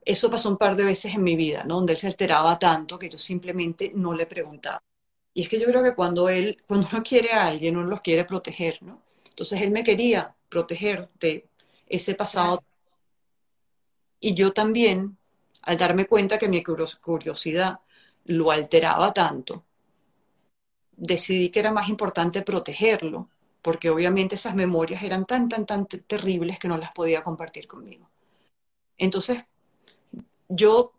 eso pasó un par de veces en mi vida, ¿no? Donde él se alteraba tanto que yo simplemente no le preguntaba. Y es que yo creo que cuando él, cuando uno quiere a alguien, uno los quiere proteger, ¿no? Entonces él me quería proteger de ese pasado. Y yo también al darme cuenta que mi curiosidad lo alteraba tanto, decidí que era más importante protegerlo, porque obviamente esas memorias eran tan, tan, tan terribles que no las podía compartir conmigo. Entonces, yo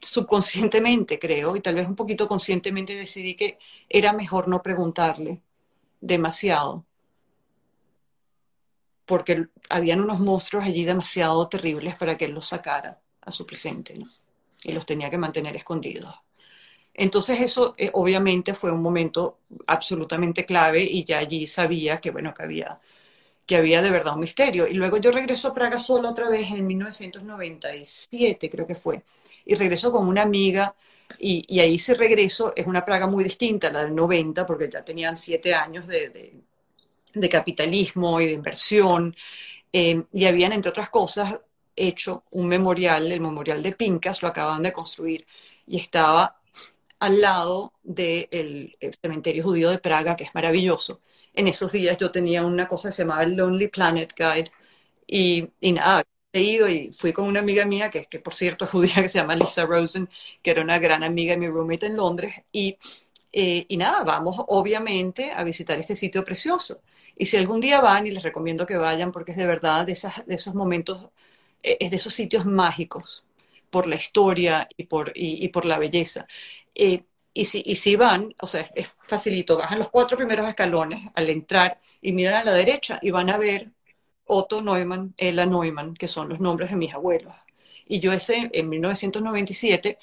subconscientemente creo, y tal vez un poquito conscientemente decidí que era mejor no preguntarle demasiado, porque habían unos monstruos allí demasiado terribles para que él los sacara a su presente, ¿no? Y los tenía que mantener escondidos. Entonces eso eh, obviamente fue un momento absolutamente clave y ya allí sabía que, bueno, que había, que había de verdad un misterio. Y luego yo regreso a Praga solo otra vez en 1997, creo que fue, y regreso con una amiga y, y ahí sí regreso, es una Praga muy distinta a la del 90, porque ya tenían siete años de, de, capitalismo y de inversión, eh, y habían, entre otras cosas, hecho un memorial, el memorial de Pincas, lo acaban de construir y estaba al lado del cementerio judío de Praga, que es maravilloso. En esos días yo tenía una cosa que se llamaba el Lonely Planet Guide y, y nada, he ido y fui con una amiga mía, que, que por cierto es judía, que se llama Lisa Rosen, que era una gran amiga de mi roommate en Londres, y, eh, y nada, vamos obviamente a visitar este sitio precioso. Y si algún día van, y les recomiendo que vayan, porque es de verdad de, esas, de esos momentos eh, es de esos sitios mágicos por la historia y por, y, por la belleza. Y, si, y si van, o sea, es facilito, bajan los cuatro primeros escalones al entrar y miran a la derecha y van a ver Otto Neumann, Ella Neumann, que son los nombres de mis abuelos. Y yo ese, en 1997,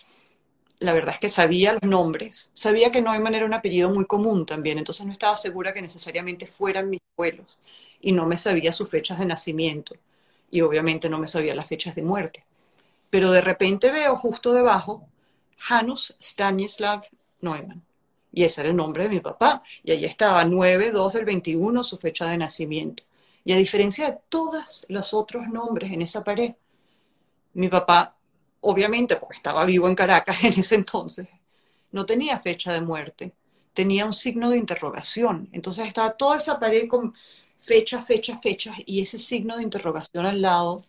la verdad es que sabía los nombres, sabía que Neumann era un apellido muy común también, entonces no estaba segura que necesariamente fueran mis abuelos y no me sabía sus fechas de nacimiento y obviamente no me sabía las fechas de muerte. Pero de repente veo justo debajo Janus Stanislav Neumann. Y ese era el nombre de mi papá. Y ahí estaba 9-2 del 21, su fecha de nacimiento. Y a diferencia de todos los otros nombres en esa pared, mi papá, obviamente, porque estaba vivo en Caracas en ese entonces, no tenía fecha de muerte, tenía un signo de interrogación. Entonces estaba toda esa pared con fechas, fechas, fechas y ese signo de interrogación al lado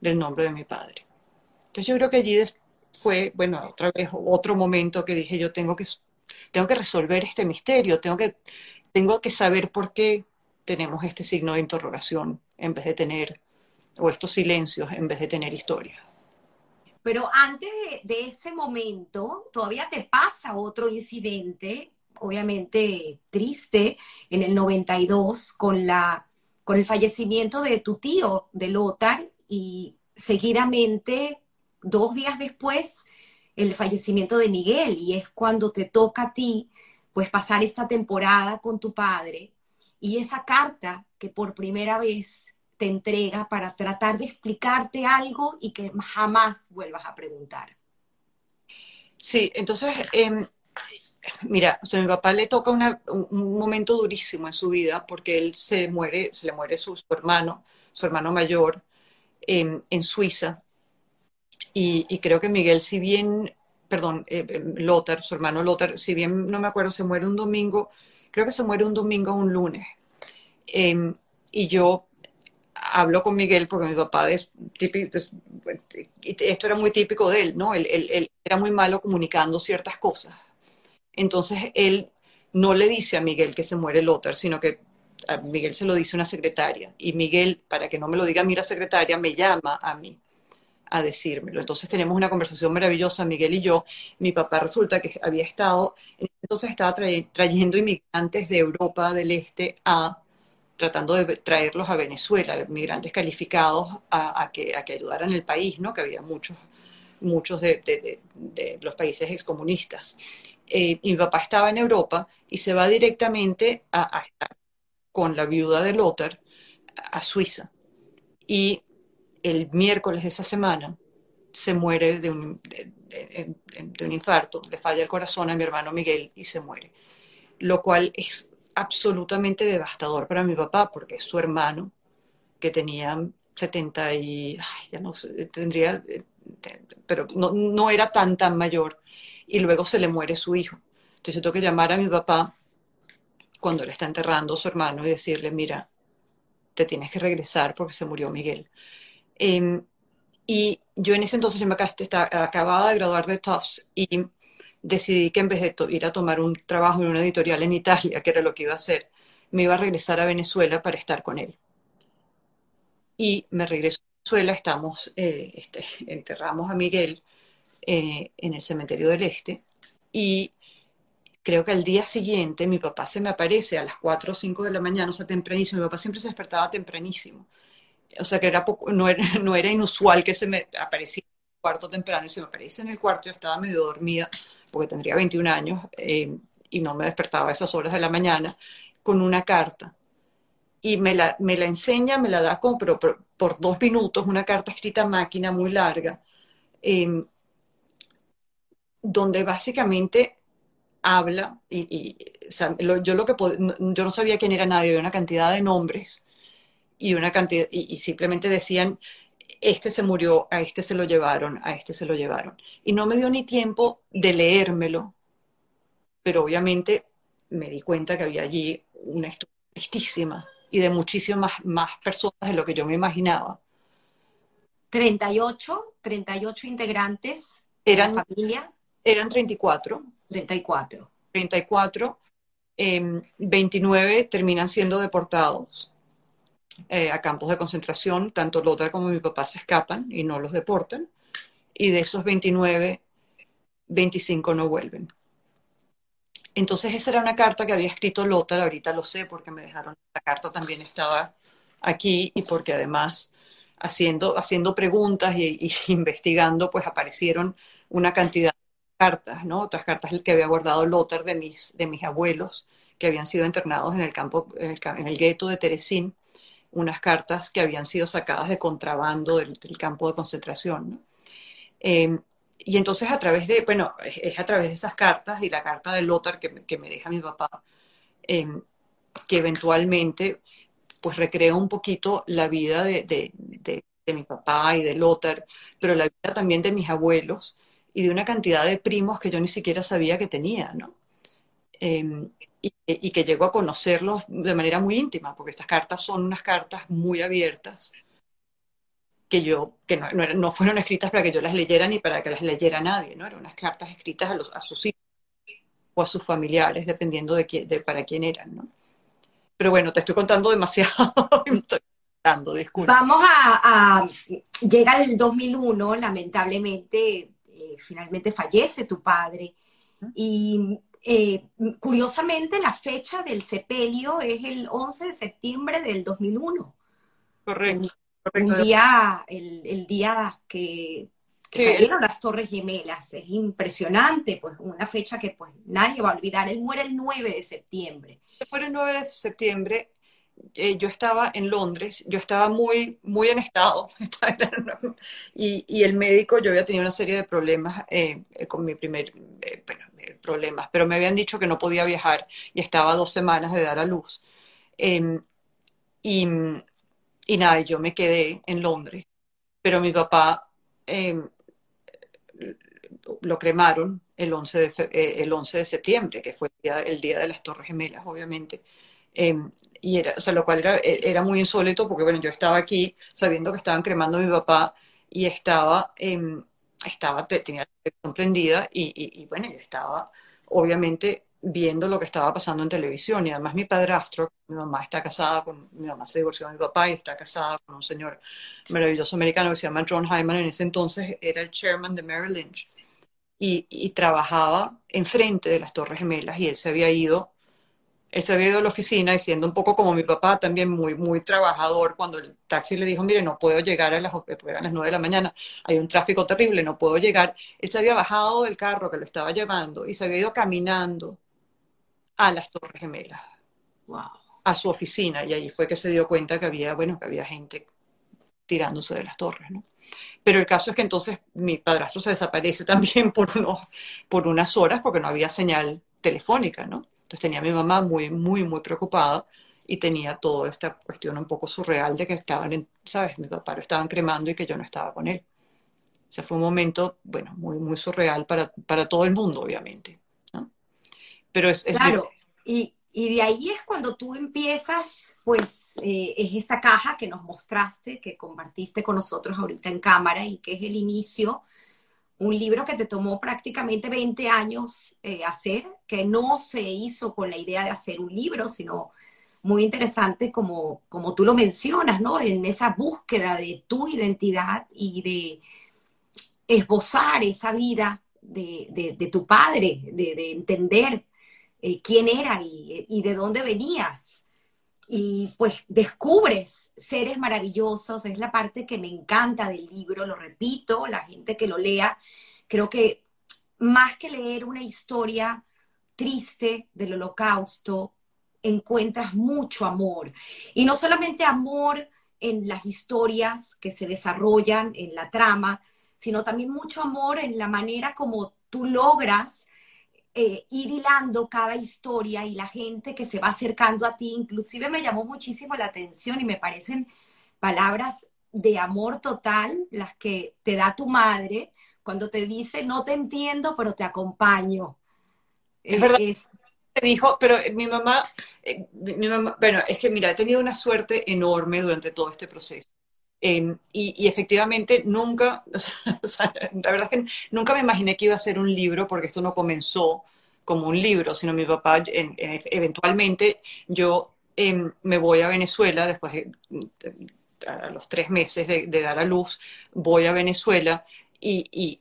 del nombre de mi padre. Entonces yo creo que allí fue, bueno, otra vez otro momento que dije, yo tengo que, tengo que resolver este misterio, tengo que, tengo que saber por qué tenemos este signo de interrogación en vez de tener, o estos silencios en vez de tener historia. Pero antes de, ese momento, todavía te pasa otro incidente obviamente triste en el 92 con, la, con el fallecimiento de tu tío, de Lothar, y seguidamente, dos días después, el fallecimiento de Miguel, y es cuando te toca a ti, pues pasar esta temporada con tu padre, y esa carta que por primera vez te entrega para tratar de explicarte algo y que jamás vuelvas a preguntar. Sí, entonces, em, mira, o sea, a mi papá le toca un momento durísimo en su vida porque él se muere, se le muere su, hermano, su hermano mayor, en, Suiza. Y, creo que Miguel, si bien, perdón, eh, em, Lothar, su hermano Lothar, si bien no me acuerdo, se muere un domingo, creo que se muere un domingo o un lunes. Em, y yo hablo con Miguel porque mi papá es típico, esto era muy típico de él, ¿no? Él, era muy malo comunicando ciertas cosas. Entonces él no le dice a Miguel que se muere Lothar, sino que a Miguel se lo dice una secretaria. Y Miguel, para que no me lo diga a mí la secretaria, me llama a mí a decírmelo. Entonces tenemos una conversación maravillosa, Miguel y yo. Mi papá resulta que había estado, entonces estaba trayendo inmigrantes de Europa del Este a tratando de traerlos a Venezuela, migrantes calificados a, que, a que ayudaran el país, ¿no? que había muchos, muchos de, los países excomunistas. Eh, y mi papá estaba en Europa y se va directamente a, estar con la viuda de Lothar a Suiza. Y el miércoles de esa semana se muere de un, infarto, le falla el corazón a mi hermano Miguel y se muere. Lo cual es absolutamente devastador para mi papá, porque es su hermano, que tenía 70 y, ya no sé, tendría, pero no, no, era tan, tan mayor, y luego se le muere su hijo. Entonces yo tengo que llamar a mi papá cuando le está enterrando a su hermano y decirle, mira, te tienes que regresar porque se murió Miguel. Em, y yo en ese entonces yo me acababa de graduar de Tufts y decidí que en vez de ir a tomar un trabajo en una editorial en Italia, que era lo que iba a hacer, me iba a regresar a Venezuela para estar con él. Y me regreso a Venezuela, estamos, eh, este, enterramos a Miguel eh, en el cementerio del Este y creo que al día siguiente mi papá se me aparece a las 4 o 5 de la mañana, o sea, tempranísimo. Mi papá siempre se despertaba tempranísimo. O sea, que era poco, no, era, inusual que se me apareciera en el cuarto temprano y se me aparece en el cuarto, yo estaba medio dormida porque tendría 21 años eh, y no me despertaba a esas horas de la mañana, con una carta. Y me la, me la enseña, me la da como, pero por, dos minutos, una carta escrita máquina muy larga, em, donde básicamente habla, y, yo, lo que yo no sabía quién era nadie, había una cantidad de nombres y una cantidad, y simplemente decían, este se murió, a este se lo llevaron, a este se lo llevaron. Y no me dio ni tiempo de leérmelo, pero obviamente me di cuenta que había allí una historia tristísima y de muchísimas más personas de lo que yo me imaginaba. 38, 38 integrantes eran, la familia. Eran 34. 34. 34. 29 terminan siendo deportados. Eh, a campos de concentración, tanto Lothar como mi papá se escapan y no los deportan, y de esos 29, 25 no vuelven. Entonces esa era una carta que había escrito Lothar, ahorita lo sé porque me dejaron, la carta también estaba aquí y porque además haciendo, haciendo preguntas y, investigando, pues aparecieron una cantidad de cartas, ¿no? Otras cartas que había guardado Lothar de mis, de mis abuelos que habían sido internados en el campo, en el, en el gueto de Teresín unas cartas que habían sido sacadas de contrabando del, campo de concentración. Em, y entonces a través de, bueno, es, a través de esas cartas y la carta de Lothar que, me deja mi papá, em, que eventualmente pues recreo un poquito la vida de, mi papá y de Lothar, pero la vida también de mis abuelos y de una cantidad de primos que yo ni siquiera sabía que tenía, ¿no? Em, y, que llego a conocerlos de manera muy íntima, porque estas cartas son unas cartas muy abiertas que yo, que no, no, fueron escritas para que yo las leyera ni para que las leyera nadie, ¿no? Eran unas cartas escritas a, los, a sus hijos o a sus familiares, dependiendo de, de para quién eran, ¿no? Pero bueno, te estoy contando demasiado. estoy contando, disculpa. Vamos a, a, Llega el 2001, lamentablemente, eh, finalmente fallece tu padre. Y eh, curiosamente, la fecha del sepelio es el 11 de septiembre del 2001. Correcto. Un, día, el, día que, cayeron las Torres Gemelas. Es impresionante, pues una fecha que pues nadie va a olvidar. Él muere el 9 de septiembre. Él muere el 9 de septiembre. Eh, yo estaba en Londres, yo estaba muy, muy en estado, y, y, el médico, yo había tenido una serie de problemas eh, con mi primer, problemas, pero me habían dicho que no podía viajar y estaba dos semanas de dar a luz. Em, y, y, nada, yo me quedé en Londres, pero mi papá em, lo cremaron el 11, de, eh, el 11 de septiembre, que fue el día, el día de las Torres Gemelas, obviamente. Em, y era, o sea, lo cual era, era, muy insólito porque, bueno, yo estaba aquí sabiendo que estaban cremando a mi papá y estaba estaba, tenía la televisión prendida y, bueno, yo estaba obviamente viendo lo que estaba pasando en televisión. Y además mi padrastro, mi mamá está casada con, mi mamá se divorció de mi papá y está casada con un señor maravilloso americano que se llama John Hyman, en ese entonces era el chairman de Merrill Lynch. Y, y trabajaba enfrente de las Torres Gemelas y él se había ido él se había ido a la oficina diciendo un poco como mi papá, también muy, muy trabajador, cuando el taxi le dijo, mire, no puedo llegar a las, a las 9 de la mañana, hay un tráfico terrible, no puedo llegar. Él se había bajado del carro que lo estaba llevando y se había ido caminando a las Torres Gemelas, a su oficina, y allí fue que se dio cuenta que había, bueno, que había gente tirándose de las torres, ¿no? Pero el caso es que entonces mi padrastro se desaparece también por, unos, por unas horas porque no había señal telefónica, ¿no? Entonces tenía a mi mamá muy, muy, muy preocupada y tenía toda esta cuestión un poco surreal de que estaban, en, ¿sabes? Mi papá lo estaban cremando y que yo no estaba con él. O sea, fue un momento, bueno, muy, muy surreal para, para todo el mundo, obviamente. ¿no? Pero es... claro, y, y, de ahí es cuando tú empiezas, pues, eh, es esta caja que nos mostraste, que compartiste con nosotros ahorita en cámara y que es el inicio un libro que te tomó prácticamente 20 años eh, hacer, que no se hizo con la idea de hacer un libro, sino muy interesante como, como tú lo mencionas, ¿no? En esa búsqueda de tu identidad y de esbozar esa vida de, tu padre, de, entender eh, quién era y, y de dónde venías. Y pues descubres seres maravillosos, es la parte que me encanta del libro, lo repito, la gente que lo lea, creo que más que leer una historia triste del holocausto, encuentras mucho amor. Y no solamente amor en las historias que se desarrollan en la trama, sino también mucho amor en la manera como tú logras eh, ir hilando cada historia y la gente que se va acercando a ti. Inclusive me llamó muchísimo la atención y me parecen palabras de amor total las que te da tu madre cuando te dice, no te entiendo, pero te acompaño. Es verdad. dijo, pero mi mamá, eh, mi mamá, bueno, es que mira, he tenido una suerte enorme durante todo este proceso. Em, y, efectivamente nunca, la verdad es que nunca me imaginé que iba a ser un libro, porque esto no comenzó como un libro, sino mi papá, eventualmente yo em, me voy a Venezuela después de, a los tres meses de, dar a luz, voy a Venezuela y, y,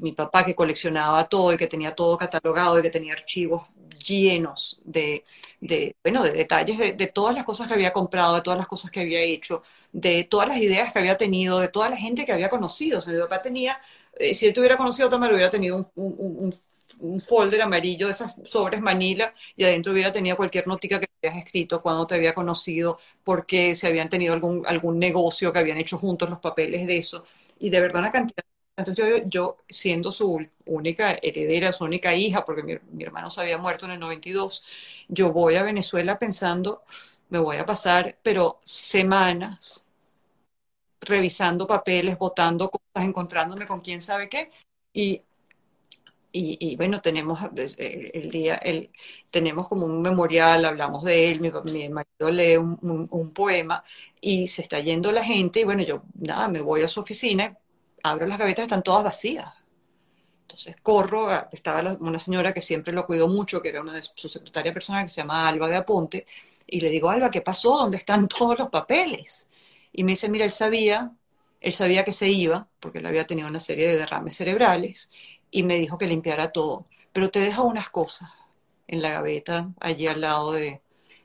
mi papá que coleccionaba todo y que tenía todo catalogado y que tenía archivos llenos de, de bueno, de detalles de, de, todas las cosas que había comprado, de todas las cosas que había hecho, de todas las ideas que había tenido, de toda la gente que había conocido. O mi papá tenía, eh, si él tuviera conocido también hubiera tenido un, un, un, folder amarillo de esas sobres Manila y adentro hubiera tenido cualquier notica que habías escrito, cuando te había conocido, porque se habían tenido algún, algún negocio que habían hecho juntos los papeles de eso. Y de verdad una cantidad entonces yo, siendo su única heredera, su única hija, porque mi, hermano se había muerto en el 92, yo voy a Venezuela pensando, me voy a pasar, pero semanas revisando papeles, votando cosas, encontrándome con quién sabe qué. Y, y, bueno, tenemos eh, el día, el, tenemos como un memorial, hablamos de él, mi, mi marido lee un, un, poema y se está yendo la gente y bueno, yo nada, me voy a su oficina abro las gavetas, están todas vacías. Entonces corro, estaba una señora que siempre lo cuidó mucho, que era una de su secretaria personal, que se llama Alba de Aponte, y le digo, Alba, ¿qué pasó? ¿Dónde están todos los papeles? Y me dice, mira, él sabía, él sabía que se iba, porque él había tenido una serie de derrames cerebrales, y me dijo que limpiara todo. pero te deja unas cosas en la gaveta, allí al lado de,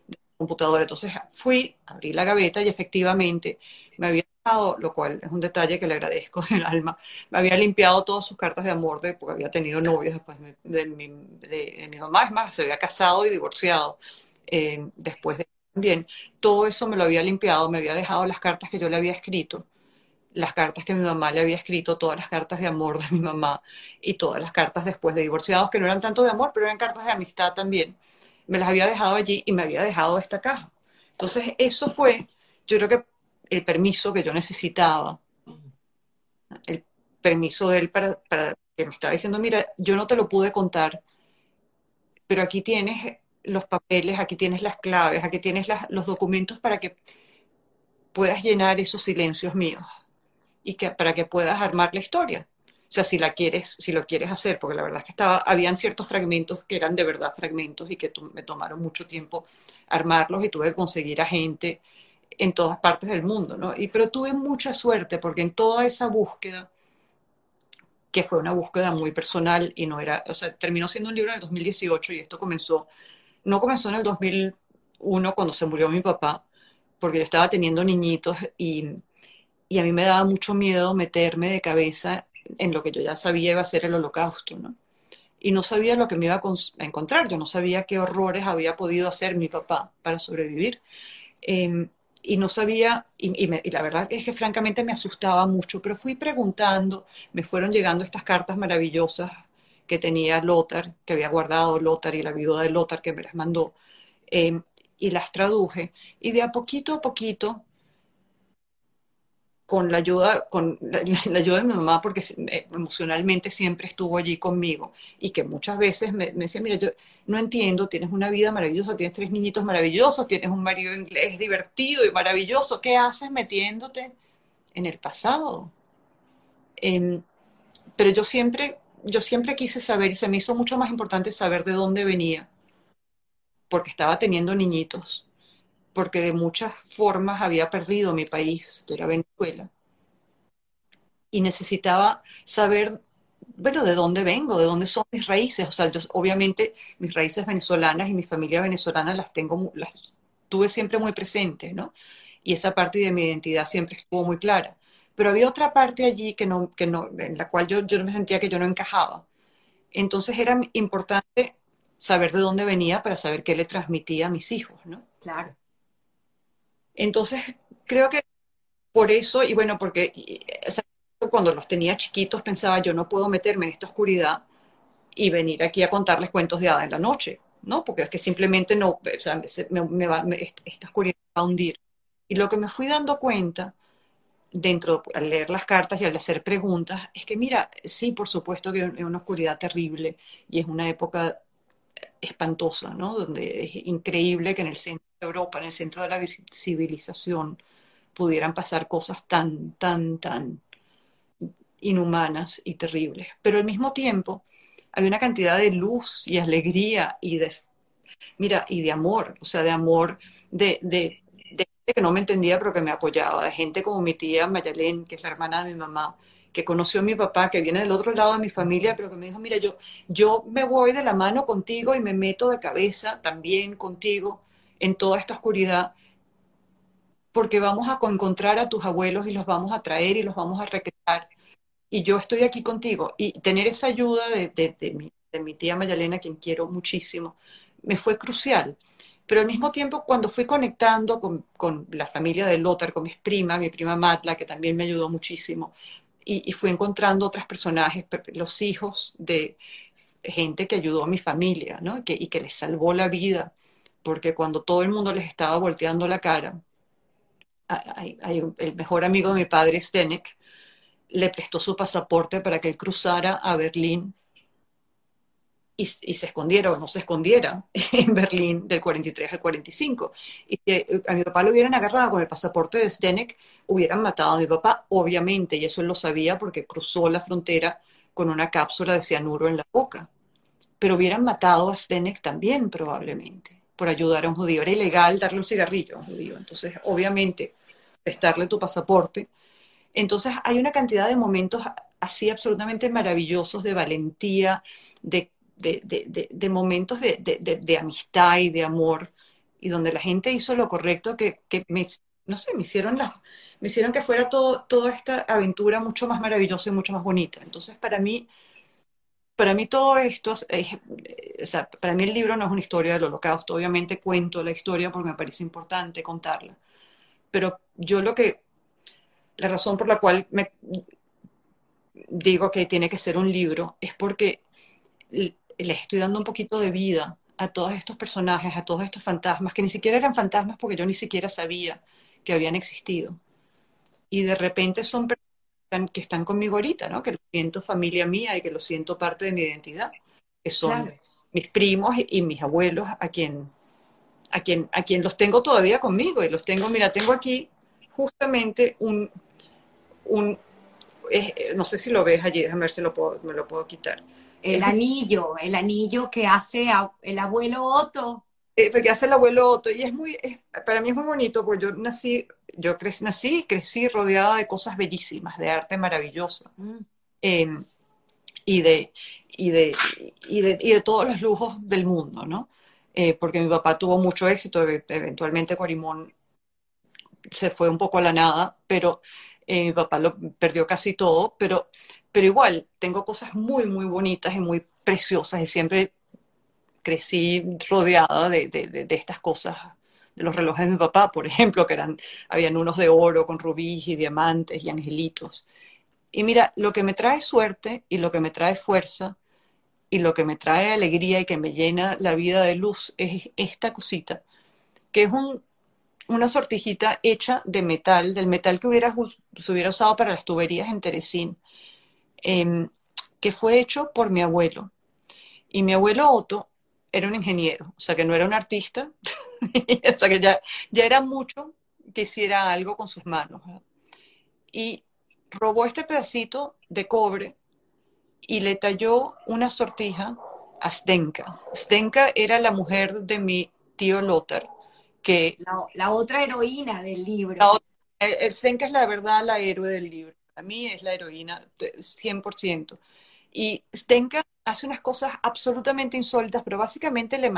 de computadora. Entonces fui, abrí la gaveta y efectivamente me había dejado, lo cual es un detalle que le agradezco en el alma, me había limpiado todas sus cartas de amor de, porque había tenido novios después de, de, mi, de, mi, mamá, es más, se había casado y divorciado eh, después de también. Todo eso me lo había limpiado, me había dejado las cartas que yo le había escrito las cartas que mi mamá le había escrito, todas las cartas de amor de mi mamá y todas las cartas después de divorciados, que no eran tanto de amor, pero eran cartas de amistad también. Me las había dejado allí y me había dejado esta caja. Entonces, eso fue, yo creo que el permiso que yo necesitaba, el permiso de él para, que me estaba diciendo, mira, yo no te lo pude contar, pero aquí tienes los papeles, aquí tienes las claves, aquí tienes los documentos para que puedas llenar esos silencios míos y que para que puedas armar la historia. O sea, si la quieres, si lo quieres hacer, porque la verdad es que estaba, habían ciertos fragmentos que eran de verdad fragmentos y que me tomaron mucho tiempo armarlos y tuve que conseguir a gente en todas partes del mundo, ¿no? Y, pero tuve mucha suerte porque en toda esa búsqueda, que fue una búsqueda muy personal y no era, o sea, terminó siendo un libro en el 2018 y esto comenzó, no comenzó en el 2001 cuando se murió mi papá, porque yo estaba teniendo niñitos y y a mí me daba mucho miedo meterme de cabeza en lo que yo ya sabía iba a ser el holocausto, ¿no? Y no sabía lo que me iba a, encontrar, yo no sabía qué horrores había podido hacer mi papá para sobrevivir. Eh, y no sabía, y, la verdad es que francamente me asustaba mucho, pero fui preguntando, me fueron llegando estas cartas maravillosas que tenía Lothar, que había guardado Lothar y la viuda de Lothar que me las mandó, eh, y las traduje, y de a poquito a poquito con la ayuda, con la, ayuda de mi mamá, porque eh, emocionalmente siempre estuvo allí conmigo y que muchas veces me, me, decía, mira, yo no entiendo, tienes una vida maravillosa, tienes tres niñitos maravillosos, tienes un marido inglés divertido y maravilloso, ¿qué haces metiéndote en el pasado? Eh, pero yo siempre, yo siempre quise saber y se me hizo mucho más importante saber de dónde venía, porque estaba teniendo niñitos porque de muchas formas había perdido mi país, que era Venezuela. Y necesitaba saber, bueno, de dónde vengo, de dónde son mis raíces. O sea, yo obviamente mis raíces venezolanas y mi familia venezolana las tengo, las tuve siempre muy presentes, ¿no? Y esa parte de mi identidad siempre estuvo muy clara. Pero había otra parte allí que no, que no, en la cual yo, yo me sentía que yo no encajaba. Entonces era importante saber de dónde venía para saber qué le transmitía a mis hijos, ¿no? Claro. Entonces, creo que por eso, y bueno, porque cuando los tenía chiquitos pensaba, yo no puedo meterme en esta oscuridad y venir aquí a contarles cuentos de hadas en la noche, ¿no? Porque es que simplemente no, o sea, me, me va, esta oscuridad va a hundir. Y lo que me fui dando cuenta, dentro, al leer las cartas y al hacer preguntas, es que mira, sí, por supuesto que es una oscuridad terrible y es una época espantosa, ¿no? Donde es increíble que en el centro Europa, en el centro de la civilización, pudieran pasar cosas tan, tan, tan inhumanas y terribles. Pero al mismo tiempo hay una cantidad de luz y alegría y de, mira, y de amor, o sea, de amor de, de, de gente que no me entendía pero que me apoyaba, de gente como mi tía Mayalén, que es la hermana de mi mamá, que conoció a mi papá, que viene del otro lado de mi familia, pero que me dijo, mira, yo, yo me voy de la mano contigo y me meto de cabeza también contigo en toda esta oscuridad, porque vamos a encontrar a tus abuelos y los vamos a traer y los vamos a recrear. Y yo estoy aquí contigo. Y tener esa ayuda de, de, mi, de mi, tía Mayalena, quien quiero muchísimo, me fue crucial. Pero al mismo tiempo, cuando fui conectando con, con la familia de Lothar, con mis primas, mi prima Matla, que también me ayudó muchísimo, y, fui encontrando otros personajes, los hijos de gente que ayudó a mi familia, ¿no? Y que les salvó la vida porque cuando todo el mundo les estaba volteando la cara, el mejor amigo de mi padre, Stenek, le prestó su pasaporte para que él cruzara a Berlín y, y, se escondiera o no se escondiera en Berlín del 43 al 45. Y si a mi papá lo hubieran agarrado con el pasaporte de Stenek, hubieran matado a mi papá, obviamente, y eso él lo sabía porque cruzó la frontera con una cápsula de cianuro en la boca. Pero hubieran matado a Stenek también, probablemente por ayudar a un judío. Era ilegal darle un cigarrillo a un judío. Entonces, obviamente, prestarle tu pasaporte. Entonces, hay una cantidad de momentos así absolutamente maravillosos de valentía, de, de, momentos de, amistad y de amor, y donde la gente hizo lo correcto, que, me, no sé, me hicieron, la, me hicieron que fuera todo, toda esta aventura mucho más maravillosa y mucho más bonita. Entonces, para mí, para mí todo esto, o sea, para mí el libro no es una historia del holocausto, obviamente cuento la historia porque me parece importante contarla, pero yo lo que, la razón por la cual me digo que tiene que ser un libro es porque le estoy dando un poquito de vida a todos estos personajes, a todos estos fantasmas, que ni siquiera eran fantasmas porque yo ni siquiera sabía que habían existido. Y de repente son personas que están conmigo ahorita, ¿no? Que lo siento familia mía y que lo siento parte de mi identidad, que son mis primos y mis abuelos a quien, a quien, a quien los tengo todavía conmigo y los tengo, mira, tengo aquí justamente un, un no sé si lo ves allí, déjame ver si lo puedo, me lo puedo quitar. El anillo, el anillo que hace el abuelo Otto. Eh, que hace el abuelo Otto, y es muy, para mí es muy bonito, porque yo nací yo crecí, nací y crecí rodeada de cosas bellísimas, de arte maravilloso. Mm. Em, y, de, y, de, y, de, y de todos los lujos del mundo, ¿no? Eh, porque mi papá tuvo mucho éxito, eventualmente Corimón se fue un poco a la nada, pero eh, mi papá lo perdió casi todo, pero, pero igual tengo cosas muy, muy bonitas y muy preciosas y siempre crecí rodeada de, de, de estas cosas de los relojes de mi papá, por ejemplo, que eran, habían unos de oro con rubíes y diamantes y angelitos. Y mira, lo que me trae suerte y lo que me trae fuerza y lo que me trae alegría y que me llena la vida de luz es esta cosita, que es un, una sortijita hecha de metal, del metal que hubiera, se hubiera usado para las tuberías en Teresín, em, que fue hecho por mi abuelo. Y mi abuelo Otto era un ingeniero, o sea que no era un artista, o sea que ya, ya era mucho que hiciera algo con sus manos. Y robó este pedacito de cobre y le talló una sortija a Stenka. Stenka era la mujer de mi tío Lothar, que... La, otra heroína del libro. Stenka es la verdad la héroe del libro. A mí es la heroína 100%. Y Stenka hace unas cosas absolutamente insólitas, pero básicamente le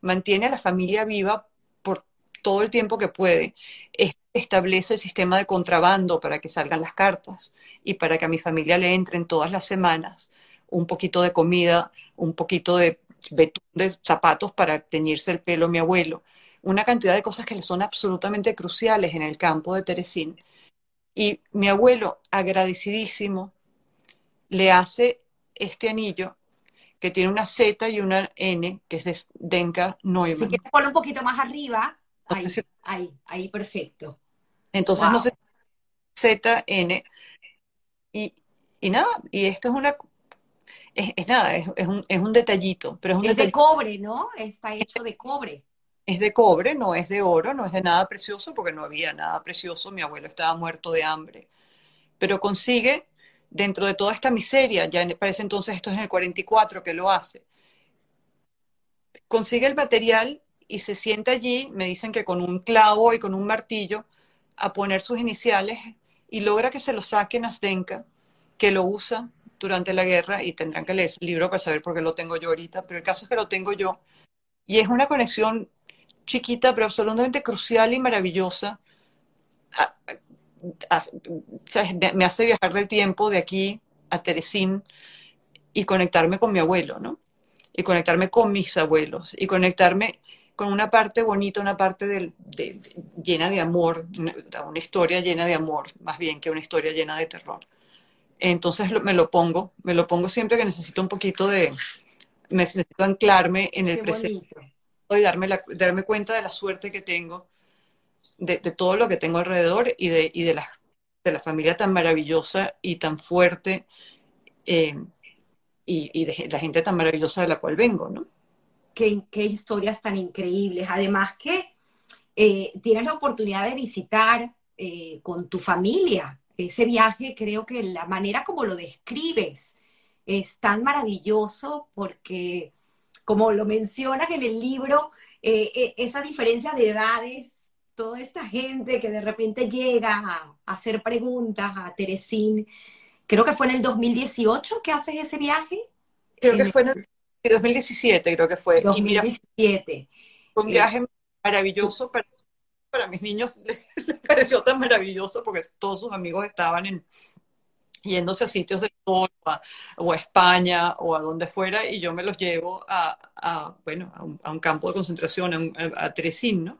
mantiene a la familia viva por todo el tiempo que puede. establece el sistema de contrabando para que salgan las cartas y para que a mi familia le entren todas las semanas un poquito de comida, un poquito de betún de zapatos para teñirse el pelo mi abuelo. Una cantidad de cosas que le son absolutamente cruciales en el campo de Teresín. Y mi abuelo, agradecidísimo, le hace este anillo que tiene una Z y una N, que es de Denka Neumann. Si quieres poner un poquito más arriba, ahí, ahí, ahí, perfecto. Entonces, no sé, Z, N, y, y, nada, y esto es una, es, nada, es, un, es, un, detallito, pero es un Es de cobre, ¿no? Está hecho de cobre. Es de cobre, no es de oro, no es de nada precioso, porque no había nada precioso, mi abuelo estaba muerto de hambre, pero consigue dentro de toda esta miseria, ya parece entonces esto es en el 44 que lo hace, consigue el material y se sienta allí, me dicen que con un clavo y con un martillo, a poner sus iniciales y logra que se lo saquen a Zdenka, que lo usa durante la guerra y tendrán que leer el libro para saber por qué lo tengo yo ahorita, pero el caso es que lo tengo yo. Y es una conexión chiquita, pero absolutamente crucial y maravillosa me hace viajar del tiempo de aquí a Teresín y conectarme con mi abuelo, ¿no? Y conectarme con mis abuelos y conectarme con una parte bonita, una parte de, llena de amor, una, historia llena de amor, más bien que una historia llena de terror. Entonces me lo pongo, me lo pongo siempre que necesito un poquito de, necesito anclarme en el presente y darme, darme cuenta de la suerte que tengo de, todo lo que tengo alrededor y de, y de, la, de la familia tan maravillosa y tan fuerte eh, y, de la gente tan maravillosa de la cual vengo, ¿no? Qué, qué historias tan increíbles. Además que eh, tienes la oportunidad de visitar eh, con tu familia. Ese viaje, creo que la manera como lo describes es tan maravilloso porque, como lo mencionas en el libro, esa diferencia de edades toda esta gente que de repente llega a, hacer preguntas a Teresín. Creo que fue en el 2018 que haces ese viaje. Creo que fue en el 2017 creo que fue. 2017. fue un viaje maravilloso para, para mis niños, les, pareció tan maravilloso porque todos sus amigos estaban en, yéndose a sitios de sol o a España o a donde fuera y yo me los llevo a, bueno, a un, campo de concentración, a, Teresín, ¿no?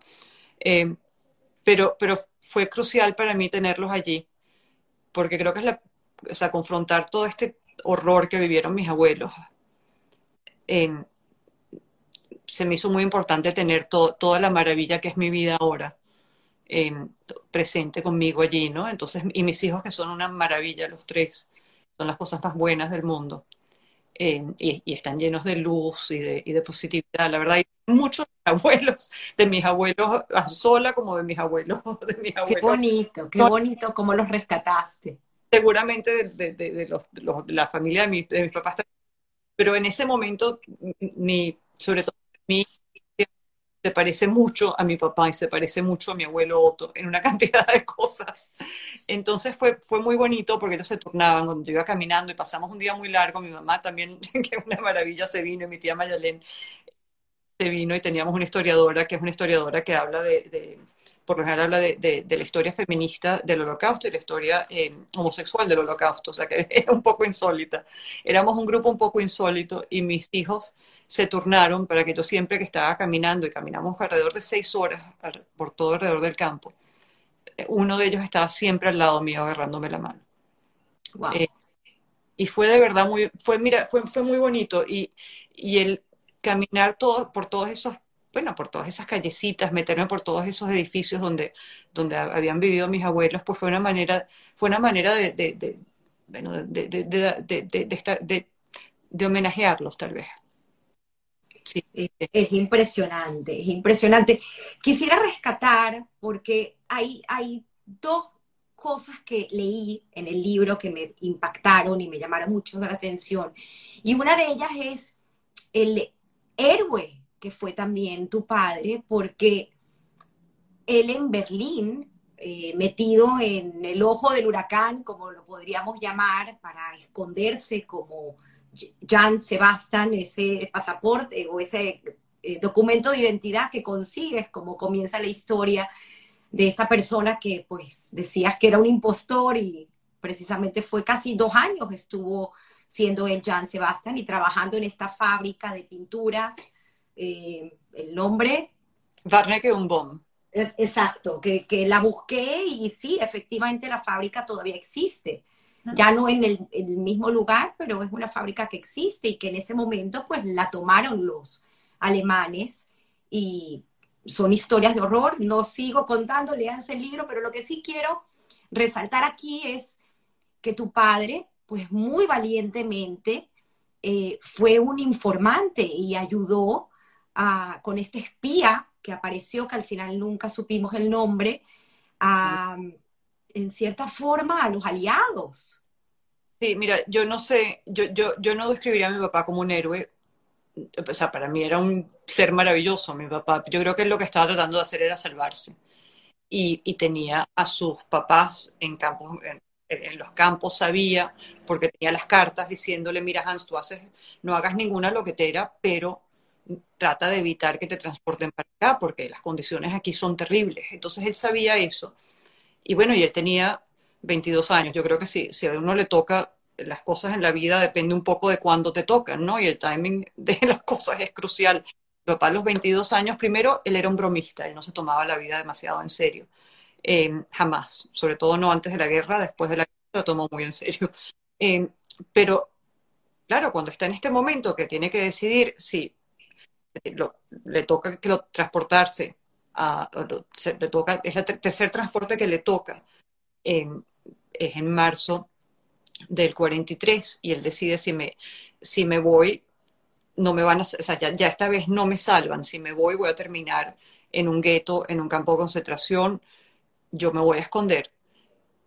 Eh, pero, pero fue crucial para mí tenerlos allí, porque creo que es la, o sea, confrontar todo este horror que vivieron mis abuelos. se me hizo muy importante tener toda la maravilla que es mi vida ahora presente conmigo allí, ¿no? Entonces, y mis hijos que son una maravilla, los tres, son las cosas más buenas del mundo. y, están llenos de luz y de, y de positividad. La verdad, hay muchos abuelos, de mis abuelos a sola como de mis abuelos, de mis abuelos. Qué bonito, qué bonito cómo los rescataste seguramente de, de, de, los, de, la familia de, mi, de mis papás pero en ese momento, mi, sobre todo mi se parece mucho a mi papá y se parece mucho a mi abuelo Otto en una cantidad de cosas. Entonces fue, fue muy bonito porque ellos se turnaban cuando yo iba caminando y pasamos un día muy largo. Mi mamá también, que una maravilla, se vino y mi tía Mayalén se vino y teníamos una historiadora que es una historiadora que habla de por lo general habla de, la historia feminista del holocausto y la historia eh, homosexual del holocausto, o sea que es un poco insólita. Éramos un grupo un poco insólito y mis hijos se turnaron para que yo siempre que estaba caminando, y caminamos alrededor de seis horas por todo alrededor del campo, uno de ellos estaba siempre al lado mío agarrándome la mano. Eh, y fue de verdad muy, fue, mira, fue, fue muy bonito y, y el caminar todo, por todos esos bueno, por todas esas callecitas, meterme por todos esos edificios donde, donde habían vivido mis abuelos, pues fue una manera, fue una manera de, bueno, de, de, de, homenajearlos tal vez. Sí. Es impresionante, es impresionante. Quisiera rescatar, porque hay, hay dos cosas que leí en el libro que me impactaron y me llamaron mucho la atención. Y una de ellas es el héroe que fue también tu padre, porque él en Berlín, eh, metido en el ojo del huracán, como lo podríamos llamar, para esconderse como Jan Sebastian, ese pasaporte o ese eh, documento de identidad que consigues, como comienza la historia de esta persona que pues decías que era un impostor y precisamente fue casi dos años estuvo siendo el Jan Sebastian y trabajando en esta fábrica de pinturas eh, el nombre. Barneke Umbom. Exacto, que, que, la busqué y sí, efectivamente la fábrica todavía existe. Ya no en el, el, mismo lugar, pero es una fábrica que existe y que en ese momento pues la tomaron los alemanes y son historias de horror. No sigo contando, leanse el libro, pero lo que sí quiero resaltar aquí es que tu padre, pues muy valientemente, eh, fue un informante y ayudó con este espía que apareció, que al final nunca supimos el nombre, en cierta forma a los aliados. Sí, mira, yo no sé, yo, yo, yo no describiría a mi papá como un héroe, o sea, para mí era un ser maravilloso mi papá. Yo creo que lo que estaba tratando de hacer era salvarse. Y, y tenía a sus papás en campos, en, los campos, sabía, porque tenía las cartas diciéndole, mira Hans, tú haces, no hagas ninguna loquetera, pero trata de evitar que te transporten para acá, porque las condiciones aquí son terribles. Entonces él sabía eso. Y bueno, y él tenía 22 años. Yo creo que sí, si a uno le toca las cosas en la vida, depende un poco de cuándo te tocan, ¿no? Y el timing de las cosas es crucial. Mi papá los 22 años, primero, él era un bromista, él no se tomaba la vida demasiado en serio. Eh, jamás, sobre todo no antes de la guerra, después de la guerra lo tomó muy en serio. Eh, pero, claro, cuando está en este momento que tiene que decidir si le toca que lo, transportarse, a, le toca, es el tercer transporte que le toca, es en marzo del 43 y él decide si me, si me voy, no me van a, o sea, ya, ya, esta vez no me salvan, si me voy voy a terminar en un gueto, en un campo de concentración, yo me voy a esconder.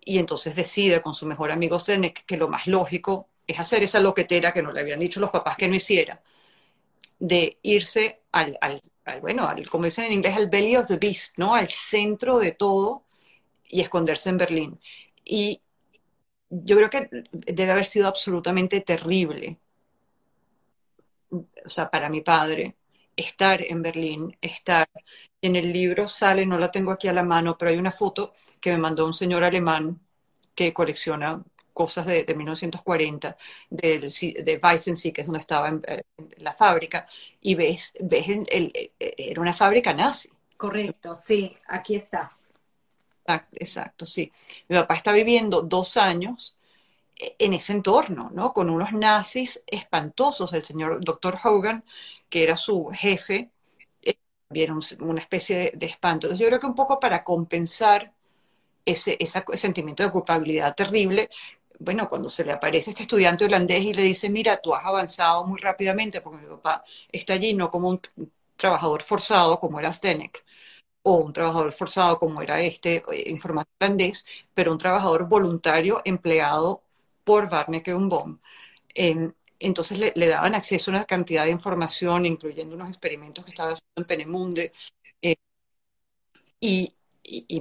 Y entonces decide con su mejor amigo Senek que lo más lógico es hacer esa loquetera que no le habían dicho los papás que no hiciera, de irse al, bueno, al, como dicen en inglés, al belly of the beast, ¿no? Al centro de todo y esconderse en Berlín. Y yo creo que debe haber sido absolutamente terrible o sea, para mi padre, estar en Berlín, estar. En el libro sale, no la tengo aquí a la mano, pero hay una foto que me mandó un señor alemán que colecciona cosas de, 1940, de, de Weissensee, que es donde estaba en, la fábrica, y ves, ves el, era una fábrica nazi. Correcto, sí, aquí está. Exacto, sí. Mi papá está viviendo dos años en ese entorno, ¿no? Con unos nazis espantosos. El señor doctor Hogan, que era su jefe, eh, vieron una especie de, espanto. Entonces yo creo que un poco para compensar ese, ese sentimiento de culpabilidad terrible, bueno, cuando se le aparece este estudiante holandés y le dice, mira, tú has avanzado muy rápidamente, porque mi papá está allí no como un trabajador forzado como era Stenek, o un trabajador forzado como era este eh, informático holandés, pero un trabajador voluntario empleado por Barneke Unbom. Eh, entonces le, daban acceso a una cantidad de información, incluyendo unos experimentos que estaba haciendo en Penemunde. Eh, y,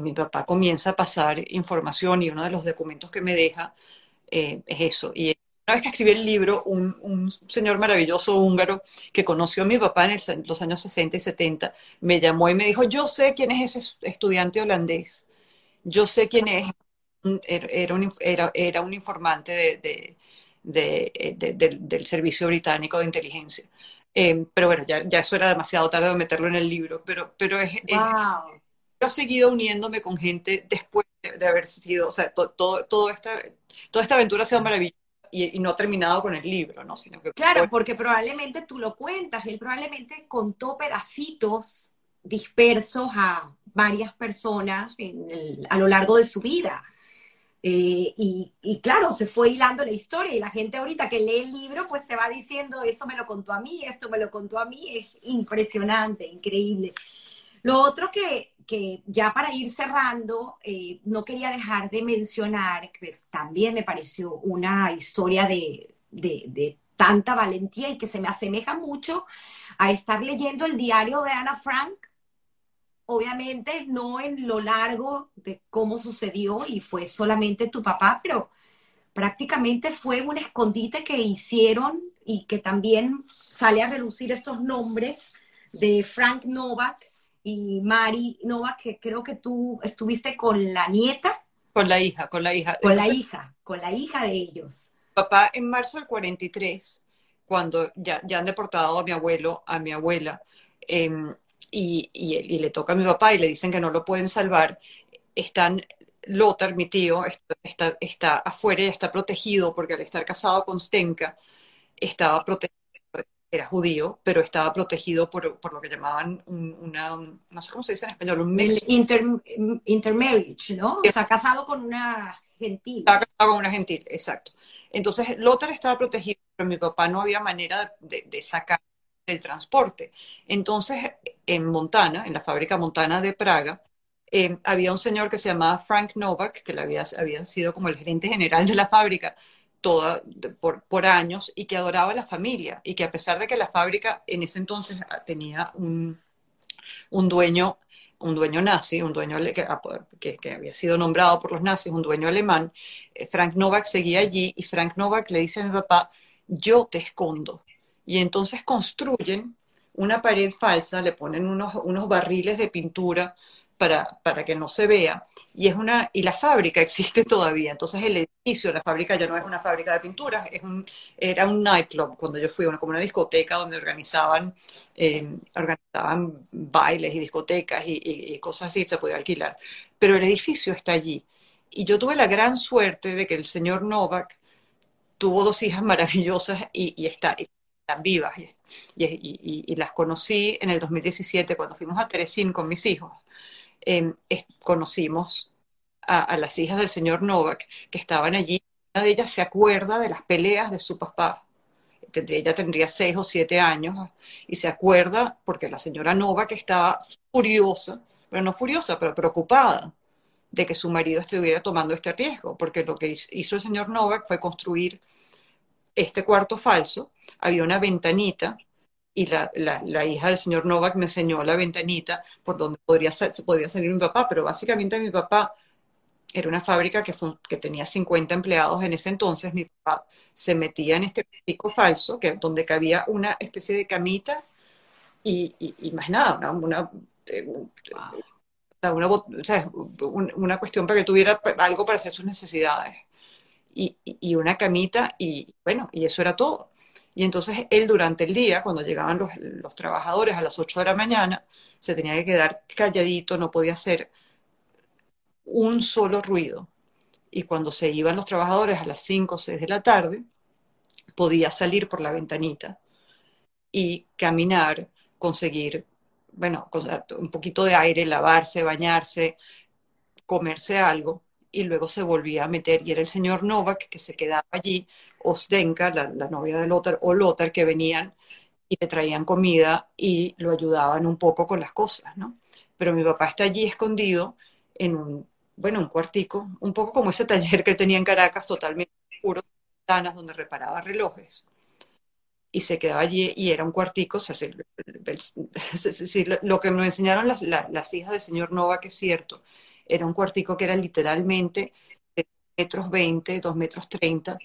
mi papá comienza a pasar información y uno de los documentos que me deja eh, es eso. Y una vez que escribí el libro, un, señor maravilloso húngaro que conoció a mi papá en los años 60 y 70 me llamó y me dijo, yo sé quién es ese estudiante holandés, yo sé quién es, era un, era, era un informante de, del servicio británico de inteligencia. Eh, pero bueno, ya, ya, eso era demasiado tarde de meterlo en el libro, pero, pero es, wow. yo he seguido uniéndome con gente después de, haber sido, o sea, todo, todo esta, toda esta aventura ha sido maravillosa y, no ha terminado con el libro, ¿no? Sino que, claro, porque probablemente tú lo cuentas, él probablemente contó pedacitos dispersos a varias personas a lo largo de su vida. Eh, y, claro, se fue hilando la historia y la gente ahorita que lee el libro pues te va diciendo, eso me lo contó a mí, esto me lo contó a mí, es impresionante, increíble. Lo otro que, que ya para ir cerrando, eh, no quería dejar de mencionar, que también me pareció una historia de, de, de tanta valentía y que se me asemeja mucho a estar leyendo el diario de Ana Frank. Obviamente no en lo largo de cómo sucedió y fue solamente tu papá, pero prácticamente fue un escondite que hicieron y que también sale a relucir estos nombres de Frank Novak y Mari Novak, que creo que tú estuviste con la nieta. Con la hija, con la hija. Con la hija, con la hija de ellos. Papá en marzo del 43, cuando ya, ya han deportado a mi abuelo, a mi abuela, eh, y, le toca a mi papá y le dicen que no lo pueden salvar, están, Lothar, mi tío, está, está, afuera y está protegido porque al estar casado con Stenka, estaba protegido, era judío, pero estaba protegido por, por lo que llamaban una, no sé cómo se dice en español, un Inter, intermarriage, ¿no? O sea, casado con una gentil. Estaba casado con una gentil, exacto. Entonces, Lothar estaba protegido, pero mi papá no había manera de, de sacar el transporte. Entonces, en Montana, en la fábrica Montana de Praga, eh, había un señor que se llamaba Frank Novak, que había, había sido como el gerente general de la fábrica toda, por, por, años y que adoraba a la familia y que a pesar de que la fábrica en ese entonces tenía un, un dueño un dueño nazi, un dueño ah, que, que, había sido nombrado por los nazis, un dueño alemán, eh, Frank Novak seguía allí y Frank Novak le dice a mi papá, yo te escondo, y entonces construyen una pared falsa, le ponen unos, unos barriles de pintura para, para, que no se vea. Y, es una, y la fábrica existe todavía. Entonces el edificio, la fábrica ya no es una fábrica de pinturas, es un, era un nightclub cuando yo fui, una, como una discoteca donde organizaban, eh, organizaban bailes y discotecas y, y, cosas así, se podía alquilar. Pero el edificio está allí. Y yo tuve la gran suerte de que el señor Novak tuvo dos hijas maravillosas y, y está, vivas y, las conocí en el 2017 cuando fuimos a Teresín con mis hijos. Conocimos a, las hijas del señor Novak que estaban allí. Una de ellas se acuerda de las peleas de su papá. ella tendría seis o siete años y se acuerda porque la señora Novak estaba furiosa, pero no furiosa, pero preocupada de que su marido estuviera tomando este riesgo, porque lo que hizo el señor Novak fue construir este cuarto falso, había una ventanita y la, la, hija del señor Novak me enseñó la ventanita por donde podría, podría salir mi papá, pero básicamente mi papá era una fábrica que, que tenía 50 empleados en ese entonces. Mi papá se metía en este pico falso, que, donde cabía una especie de camita y, más nada, una, una, cuestión para que tuviera algo para hacer sus necesidades. Y, y, una camita y bueno, y eso era todo. Y entonces él durante el día, cuando llegaban los, los, trabajadores a las 8 de la mañana, se tenía que quedar calladito, no podía hacer un solo ruido. Y cuando se iban los trabajadores a las 5 o 6 de la tarde, podía salir por la ventanita y caminar, conseguir, bueno, un poquito de aire, lavarse, bañarse, comerse algo y luego se volvía a meter. Y era el señor Novak que se quedaba allí, Osdenka, la, novia de Lothar, o Lothar, que venían y le traían comida y lo ayudaban un poco con las cosas, ¿no? Pero mi papá está allí escondido en un bueno, un cuartico, un poco como ese taller que tenía en Caracas, totalmente oscuro, ventanas donde reparaba relojes. Y se quedaba allí y era un cuartico, o sea, lo que me enseñaron las, las, hijas del señor Nova, que es cierto, era un cuartico que era literalmente de metros 20, 2 metros 30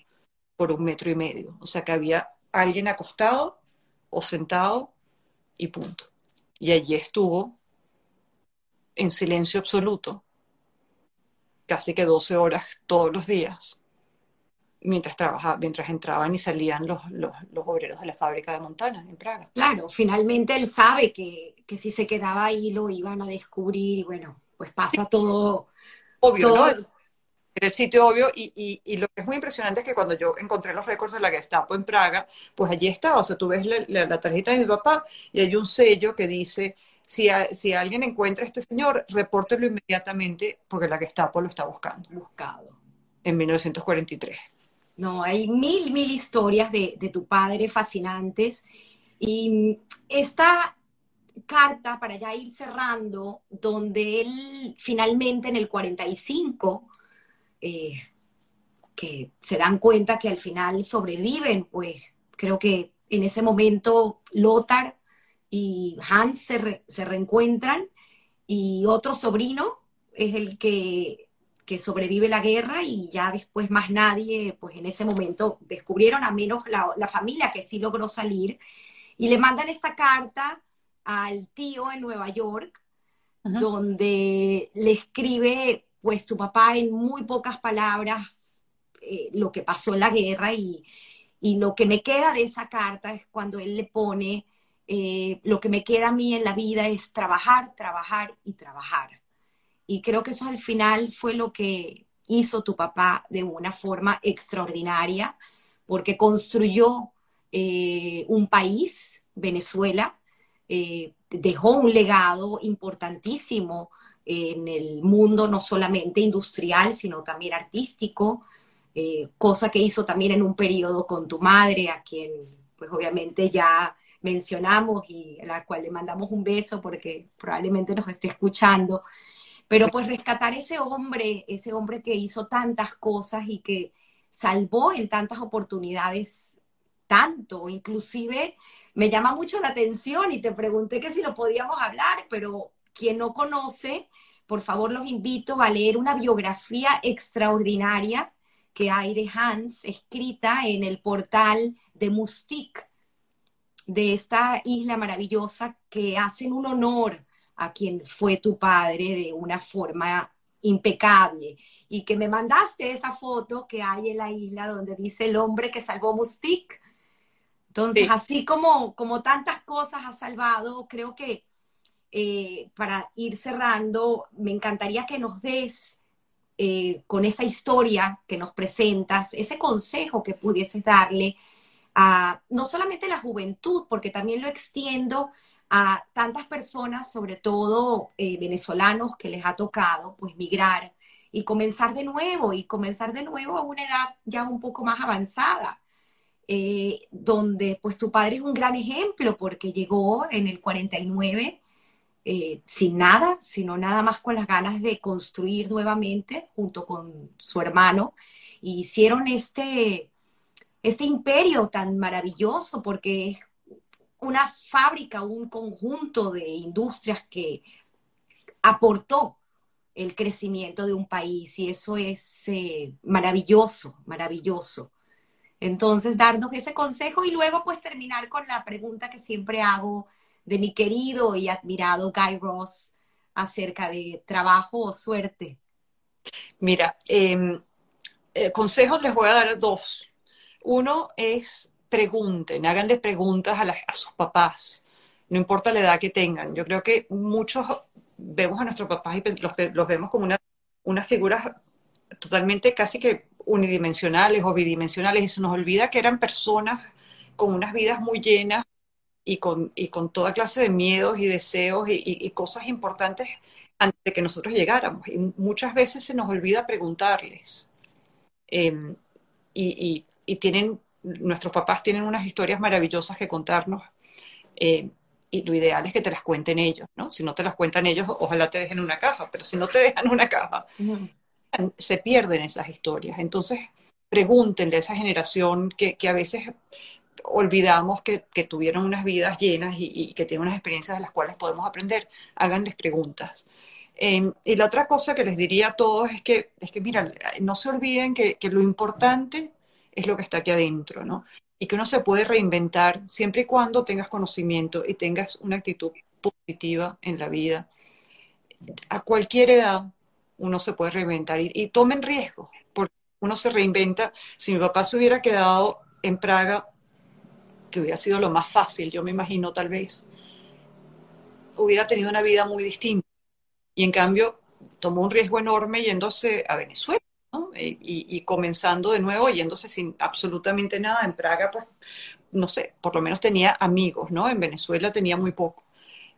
por un metro y medio. O sea que había alguien acostado o sentado y punto. Y allí estuvo en silencio absoluto casi que 12 horas todos los días mientras trabajaba, mientras entraban y salían los, los, obreros de la fábrica de Montana en Praga. Claro, finalmente él sabe que, que, si se quedaba ahí lo iban a descubrir y bueno, pues pasa todo. Obvio, ¿no? El sitio obvio y, y, y, lo que es muy impresionante es que cuando yo encontré los récords de la Gestapo en Praga, pues allí estaba, o sea, tú ves la, la tarjeta de mi papá y hay un sello que dice si, si alguien encuentra a este señor, repórtelo inmediatamente porque la Gestapo lo está buscando. Buscado. En 1943. No, hay mil, mil historias de, de tu padre fascinantes. Y esta carta, para ya ir cerrando, donde él finalmente en el 45, eh, que se dan cuenta que al final sobreviven, pues creo que en ese momento Lothar y Hans se, se reencuentran y otro sobrino es el que, que, sobrevive la guerra y ya después más nadie, pues en ese momento descubrieron a menos la, la familia que sí logró salir y le mandan esta carta al tío en Nueva York, donde le escribe, pues tu papá en muy pocas palabras eh, lo que pasó en la guerra y, y, lo que me queda de esa carta es cuando él le pone eh, lo que me queda a mí en la vida es trabajar, trabajar y trabajar. Y creo que eso al final fue lo que hizo tu papá de una forma extraordinaria, porque construyó eh, un país, Venezuela, dejó un legado importantísimo en el mundo, no solamente industrial, sino también artístico, cosa que hizo también en un periodo con tu madre, a quien pues obviamente ya mencionamos y a la cual le mandamos un beso porque probablemente nos esté escuchando. Pero pues rescatar ese hombre, ese hombre que hizo tantas cosas y que salvó en tantas oportunidades tanto, inclusive me llama mucho la atención y te pregunté que si lo podíamos hablar, pero quien no conoce, por favor los invito a leer una biografía extraordinaria que hay de Hans, escrita en el portal de Mustik, de esta isla maravillosa que hacen un honor a quien fue tu padre de una forma impecable. Y que me mandaste esa foto que hay en la isla donde dice el hombre que salvó Mustik. Entonces, así como, como tantas cosas ha salvado, creo que eh, para ir cerrando, me encantaría que nos des eh, con esa historia que nos presentas, ese consejo que pudieses darle a no solamente la juventud, porque también lo extiendo a tantas personas, sobre todo eh, venezolanos, que les ha tocado pues migrar y comenzar de nuevo, y comenzar de nuevo a una edad ya un poco más avanzada, donde pues tu padre es un gran ejemplo porque llegó en el 49 eh, sin nada, sino nada más con las ganas de construir nuevamente junto con su hermano, y hicieron este, este imperio tan maravilloso, porque es una fábrica, un conjunto de industrias que aportó el crecimiento de un país y eso es eh, maravilloso, maravilloso. Entonces, darnos ese consejo y luego pues terminar con la pregunta que siempre hago de mi querido y admirado Guy Ross acerca de trabajo o suerte. Mira, em, eh, consejos les voy a dar dos. Uno es pregunten, háganle preguntas a, a sus papás, no importa la edad que tengan. Yo creo que muchos vemos a nuestros papás y los, los vemos como una, unas figuras totalmente casi que unidimensionales o bidimensionales y se nos olvida que eran personas con unas vidas muy llenas y con, y con toda clase de miedos y deseos y, cosas importantes antes de que nosotros llegáramos. Y muchas veces se nos olvida preguntarles. Em, y, y, tienen, nuestros papás tienen unas historias maravillosas que contarnos. Eh, y lo ideal es que te las cuenten ellos, ¿no? Si no te las cuentan ellos, ojalá te dejen una caja, pero si no te dejan una caja, se pierden esas historias. Entonces, pregúntenle a esa generación que, que a veces olvidamos que, que, tuvieron unas vidas llenas y, que tienen unas experiencias de las cuales podemos aprender, háganles preguntas. Em, y la otra cosa que les diría a todos es que, es que mira, no se olviden que, que lo importante es lo que está aquí adentro, ¿no? y que uno se puede reinventar siempre y cuando tengas conocimiento y tengas una actitud positiva en la vida. A cualquier edad uno se puede reinventar y, tomen riesgos, porque uno se reinventa. Si mi papá se hubiera quedado en Praga, que hubiera sido lo más fácil, yo me imagino tal vez, hubiera tenido una vida muy distinta. Y en cambio, tomó un riesgo enorme yéndose a Venezuela y, comenzando de nuevo, yéndose sin absolutamente nada. En Praga, pues, no sé, por lo menos tenía amigos, ¿no? En Venezuela tenía muy poco.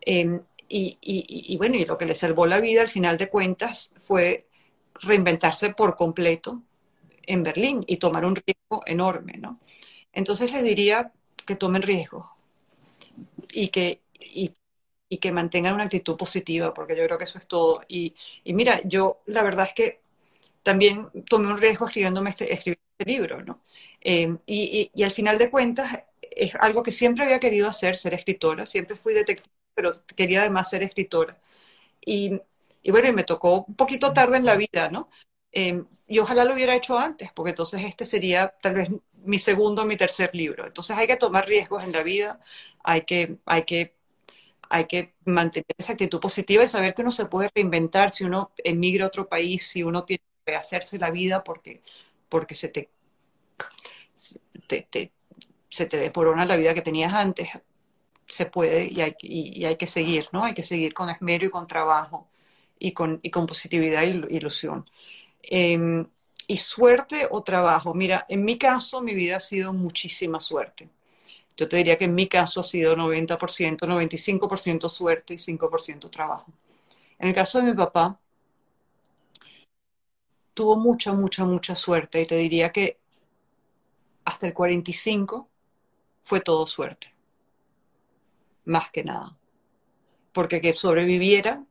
Em, y, bueno, y lo que le salvó la vida al final de cuentas fue reinventarse por completo en Berlín y tomar un riesgo enorme, ¿no? Entonces les diría que tomen riesgos y que, y, que mantengan una actitud positiva, porque yo creo que eso es todo. Y, y mira, yo la verdad es que también tomé un riesgo escribiéndome este, este libro, ¿no? Eh, y, al final de cuentas es algo que siempre había querido hacer, ser escritora, siempre fui detective, pero quería además ser escritora. Y, bueno, y me tocó un poquito tarde en la vida, ¿no? Eh, y ojalá lo hubiera hecho antes, porque entonces este sería tal vez mi segundo mi tercer libro. Entonces hay que tomar riesgos en la vida, hay que, hay que, hay que mantener esa actitud positiva y saber que uno se puede reinventar si uno emigra a otro país, si uno tiene hacerse la vida porque, porque se te, se te deporona la vida que tenías antes, se puede y hay, y, hay, que seguir, ¿no? Hay que seguir con esmero y con trabajo y con, y con positividad e ilusión. Em, y suerte o trabajo. Mira, en mi caso mi vida ha sido muchísima suerte. Yo te diría que en mi caso ha sido 90%, 95% suerte y 5% trabajo. En el caso de mi papá, tuvo mucha, mucha, mucha suerte y te diría que hasta el 45 fue todo suerte, más que nada, porque que sobreviviera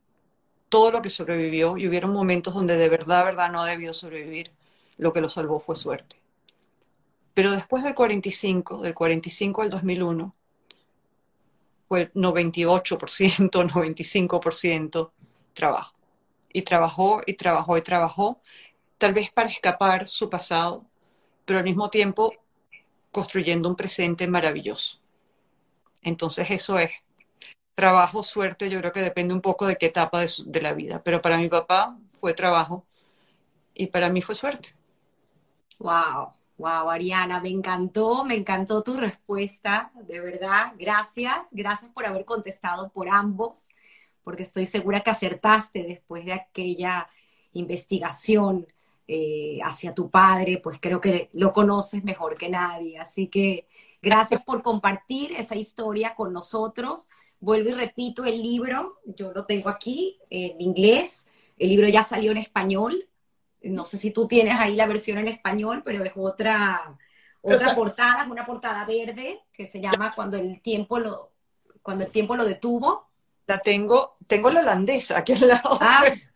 todo lo que sobrevivió y hubieron momentos donde de verdad, verdad no debió sobrevivir, lo que lo salvó fue suerte. Pero después del 45, del 45 al 2001, fue 98%, 95% trabajo. Y trabajó y trabajó y trabajó tal vez para escapar su pasado, pero al mismo tiempo construyendo un presente maravilloso. Entonces eso es trabajo, suerte, yo creo que depende un poco de qué etapa de, la vida, pero para mi papá fue trabajo y para mí fue suerte. Wow, wow, Ariana, me encantó, me encantó tu respuesta, de verdad, gracias, gracias por haber contestado por ambos, porque estoy segura que acertaste después de aquella investigación eh, hacia tu padre, pues creo que lo conoces mejor que nadie. Así que gracias por compartir esa historia con nosotros. Vuelvo y repito el libro, yo lo tengo aquí en inglés, el libro ya salió en español. No sé si tú tienes ahí la versión en español, pero es otra, otra portada, es una portada verde que se llama Cuando el tiempo lo, cuando el tiempo lo detuvo. La tengo, tengo la holandesa aquí al lado. Ah,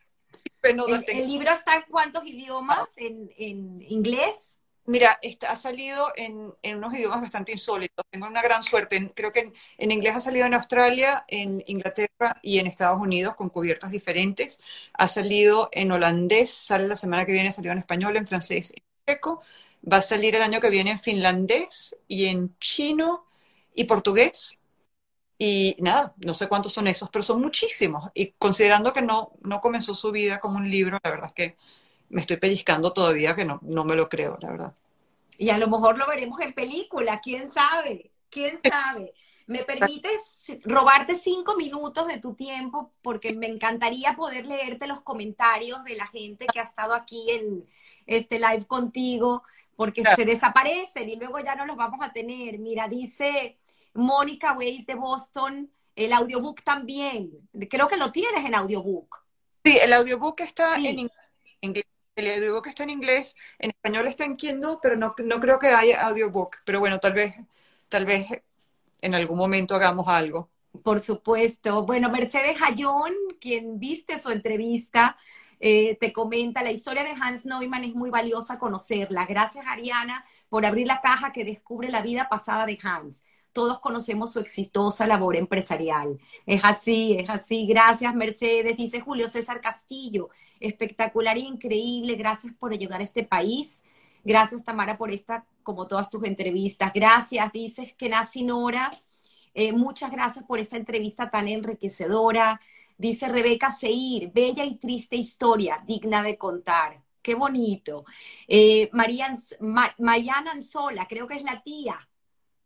el, libro está en cuántos idiomas? ¿En, inglés? Mira, ha salido en, unos idiomas bastante insólitos. Tengo una gran suerte. creo que en, inglés ha salido en Australia, en Inglaterra y en Estados Unidos con cubiertas diferentes. Ha salido en holandés, sale la semana que viene, salió en español, en francés, en checo. Va a salir el año que viene en finlandés y en chino y portugués. Y nada, no sé cuántos son esos, pero son muchísimos. Y considerando que no, no comenzó su vida como un libro, la verdad es que me estoy pellizcando todavía que no, no me lo creo, la verdad. Y a lo mejor lo veremos en película, quién sabe, quién sabe. ¿Me permites robarte cinco minutos de tu tiempo? Porque me encantaría poder leerte los comentarios de la gente que ha estado aquí en este live contigo, porque se desaparecen y luego ya no los vamos a tener. Mira, dice Mónica Weiss de Boston, el audiobook también. Creo que lo tienes en audiobook. Sí, el audiobook está en inglés el audiobook está en inglés, en español está en Kindle, pero no, no creo que haya audiobook. Pero bueno, tal vez, tal vez en algún momento hagamos algo. Por supuesto. Bueno, Mercedes Hayón, quien viste su entrevista, eh, te comenta, la historia de Hans Neumann es muy valiosa conocerla. Gracias, Ariana, por abrir la caja que descubre la vida pasada de Hans. Todos conocemos su exitosa labor empresarial. Es así, es así. Gracias, Mercedes. Dice Julio César Castillo espectacular e increíble. Gracias por ayudar a este país. Gracias, Tamara, por esta, como todas tus entrevistas. Gracias, dices que nace Nora. Eh, muchas gracias por esta entrevista tan enriquecedora. Dice Rebeca Seir, bella y triste historia, digna de contar. Qué bonito. Eh, Mariana Anzola, creo que es la tía.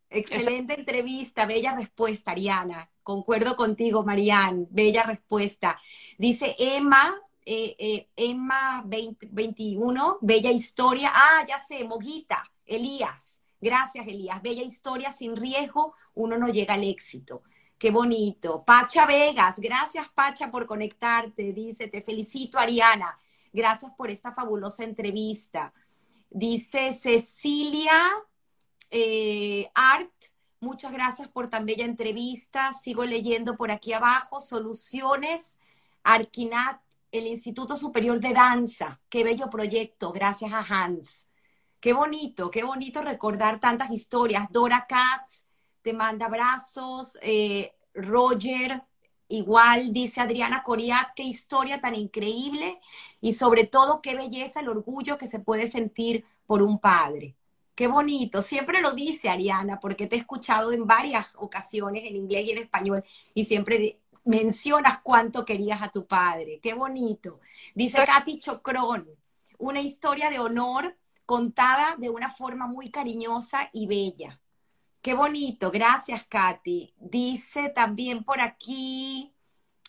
Excelente entrevista, bella respuesta, Ariana. Concuerdo contigo, Marian, bella respuesta. Dice Emma, eh, eh, Emma 21, Bella Historia. Ah, ya sé, Moguita, Elías. Gracias, Elías. Bella Historia, sin riesgo, uno no llega al éxito. Qué bonito. Pacha Vegas, gracias Pacha por conectarte. Dice, te felicito Ariana. Gracias por esta fabulosa entrevista. Dice Cecilia eh, Art, muchas gracias por tan bella entrevista. Sigo leyendo por aquí abajo. Soluciones. Arquinat el Instituto Superior de Danza. Qué bello proyecto, gracias a Hans. Qué bonito, qué bonito recordar tantas historias. Dora Katz te manda abrazos, eh, Roger, igual dice Adriana Coriat, qué historia tan increíble y sobre todo qué belleza el orgullo que se puede sentir por un padre. Qué bonito, siempre lo dice Ariana, porque te he escuchado en varias ocasiones en inglés y en español y siempre mencionas cuánto querías a tu padre. Qué bonito. Dice Katy Chocrón, una historia de honor contada de una forma muy cariñosa y bella. Qué bonito. Gracias, Katy. Dice también por aquí,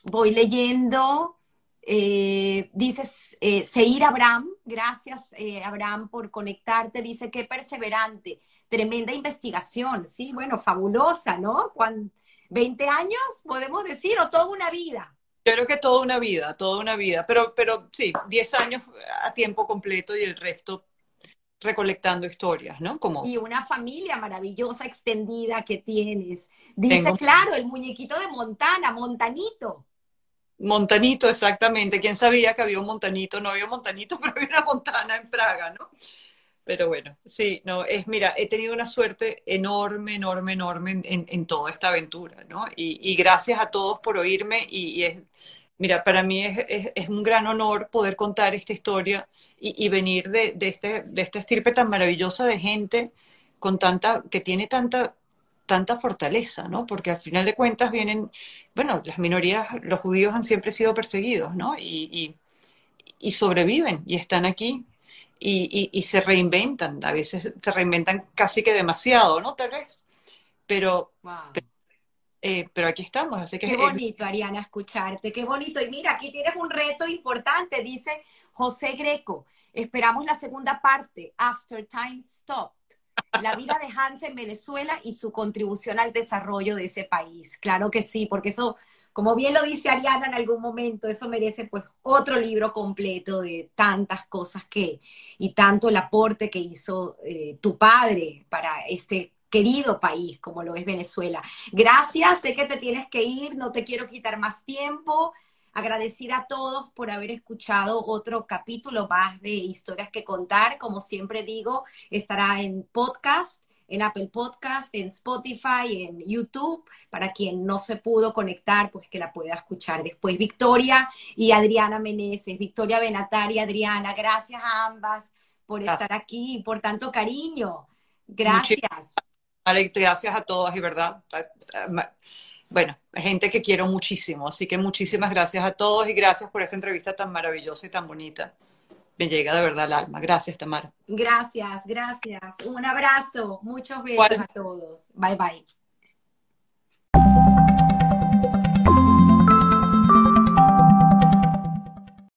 voy leyendo, eh, dice eh, Seir Abraham, gracias eh, Abraham por conectarte, dice qué perseverante, tremenda investigación, sí, bueno, fabulosa, ¿no? Cuando, 20 años, podemos decir, o toda una vida. Yo creo que toda una vida, toda una vida, pero, pero sí, 10 años a tiempo completo y el resto recolectando historias, ¿no? Como... Y una familia maravillosa, extendida que tienes. Dice, claro, el muñequito de Montana, Montanito. Montanito, exactamente. ¿Quién sabía que había un Montanito? No había un Montanito, pero había una Montana en Praga, ¿no? Pero bueno, sí, no, es, mira, he tenido una suerte enorme, enorme, enorme en, toda esta aventura, ¿no? Y, gracias a todos por oírme y, es, mira, para mí es, un gran honor poder contar esta historia y, venir de, de, este, de esta estirpe tan maravillosa de gente con tanta, que tiene tanta, tanta fortaleza, ¿no? Porque al final de cuentas vienen, bueno, las minorías, los judíos han siempre sido perseguidos, ¿no? Y, y sobreviven y están aquí y, se reinventan, a veces se reinventan casi que demasiado, ¿no? Tal vez, pero, eh, pero, aquí estamos, así que... Qué bonito, Ariana, escucharte, qué bonito. Y mira, aquí tienes un reto importante, dice José Greco, esperamos la segunda parte, After Time Stopped. La vida de Hans en Venezuela y su contribución al desarrollo de ese país. Claro que sí, porque eso como bien lo dice Ariana en algún momento, eso merece pues otro libro completo de tantas cosas que, y tanto el aporte que hizo eh, tu padre para este querido país como lo es Venezuela. Gracias, sé que te tienes que ir, no te quiero quitar más tiempo. Agradecida a todos por haber escuchado otro capítulo más de Historias que Contar. Como siempre digo, estará en podcast, en Apple Podcast, en Spotify, en YouTube. Para quien no se pudo conectar, pues que la pueda escuchar después. Victoria y Adriana Meneses. Victoria Benatari, Adriana, gracias a ambas por estar aquí y por tanto cariño. Gracias. Gracias a todas y verdad bueno, gente que quiero muchísimo. Así que muchísimas gracias a todos y gracias por esta entrevista tan maravillosa y tan bonita. Me llega de verdad al alma. Gracias, Tamara. Gracias, gracias. Un abrazo. Muchos besos a todos. Bye, bye.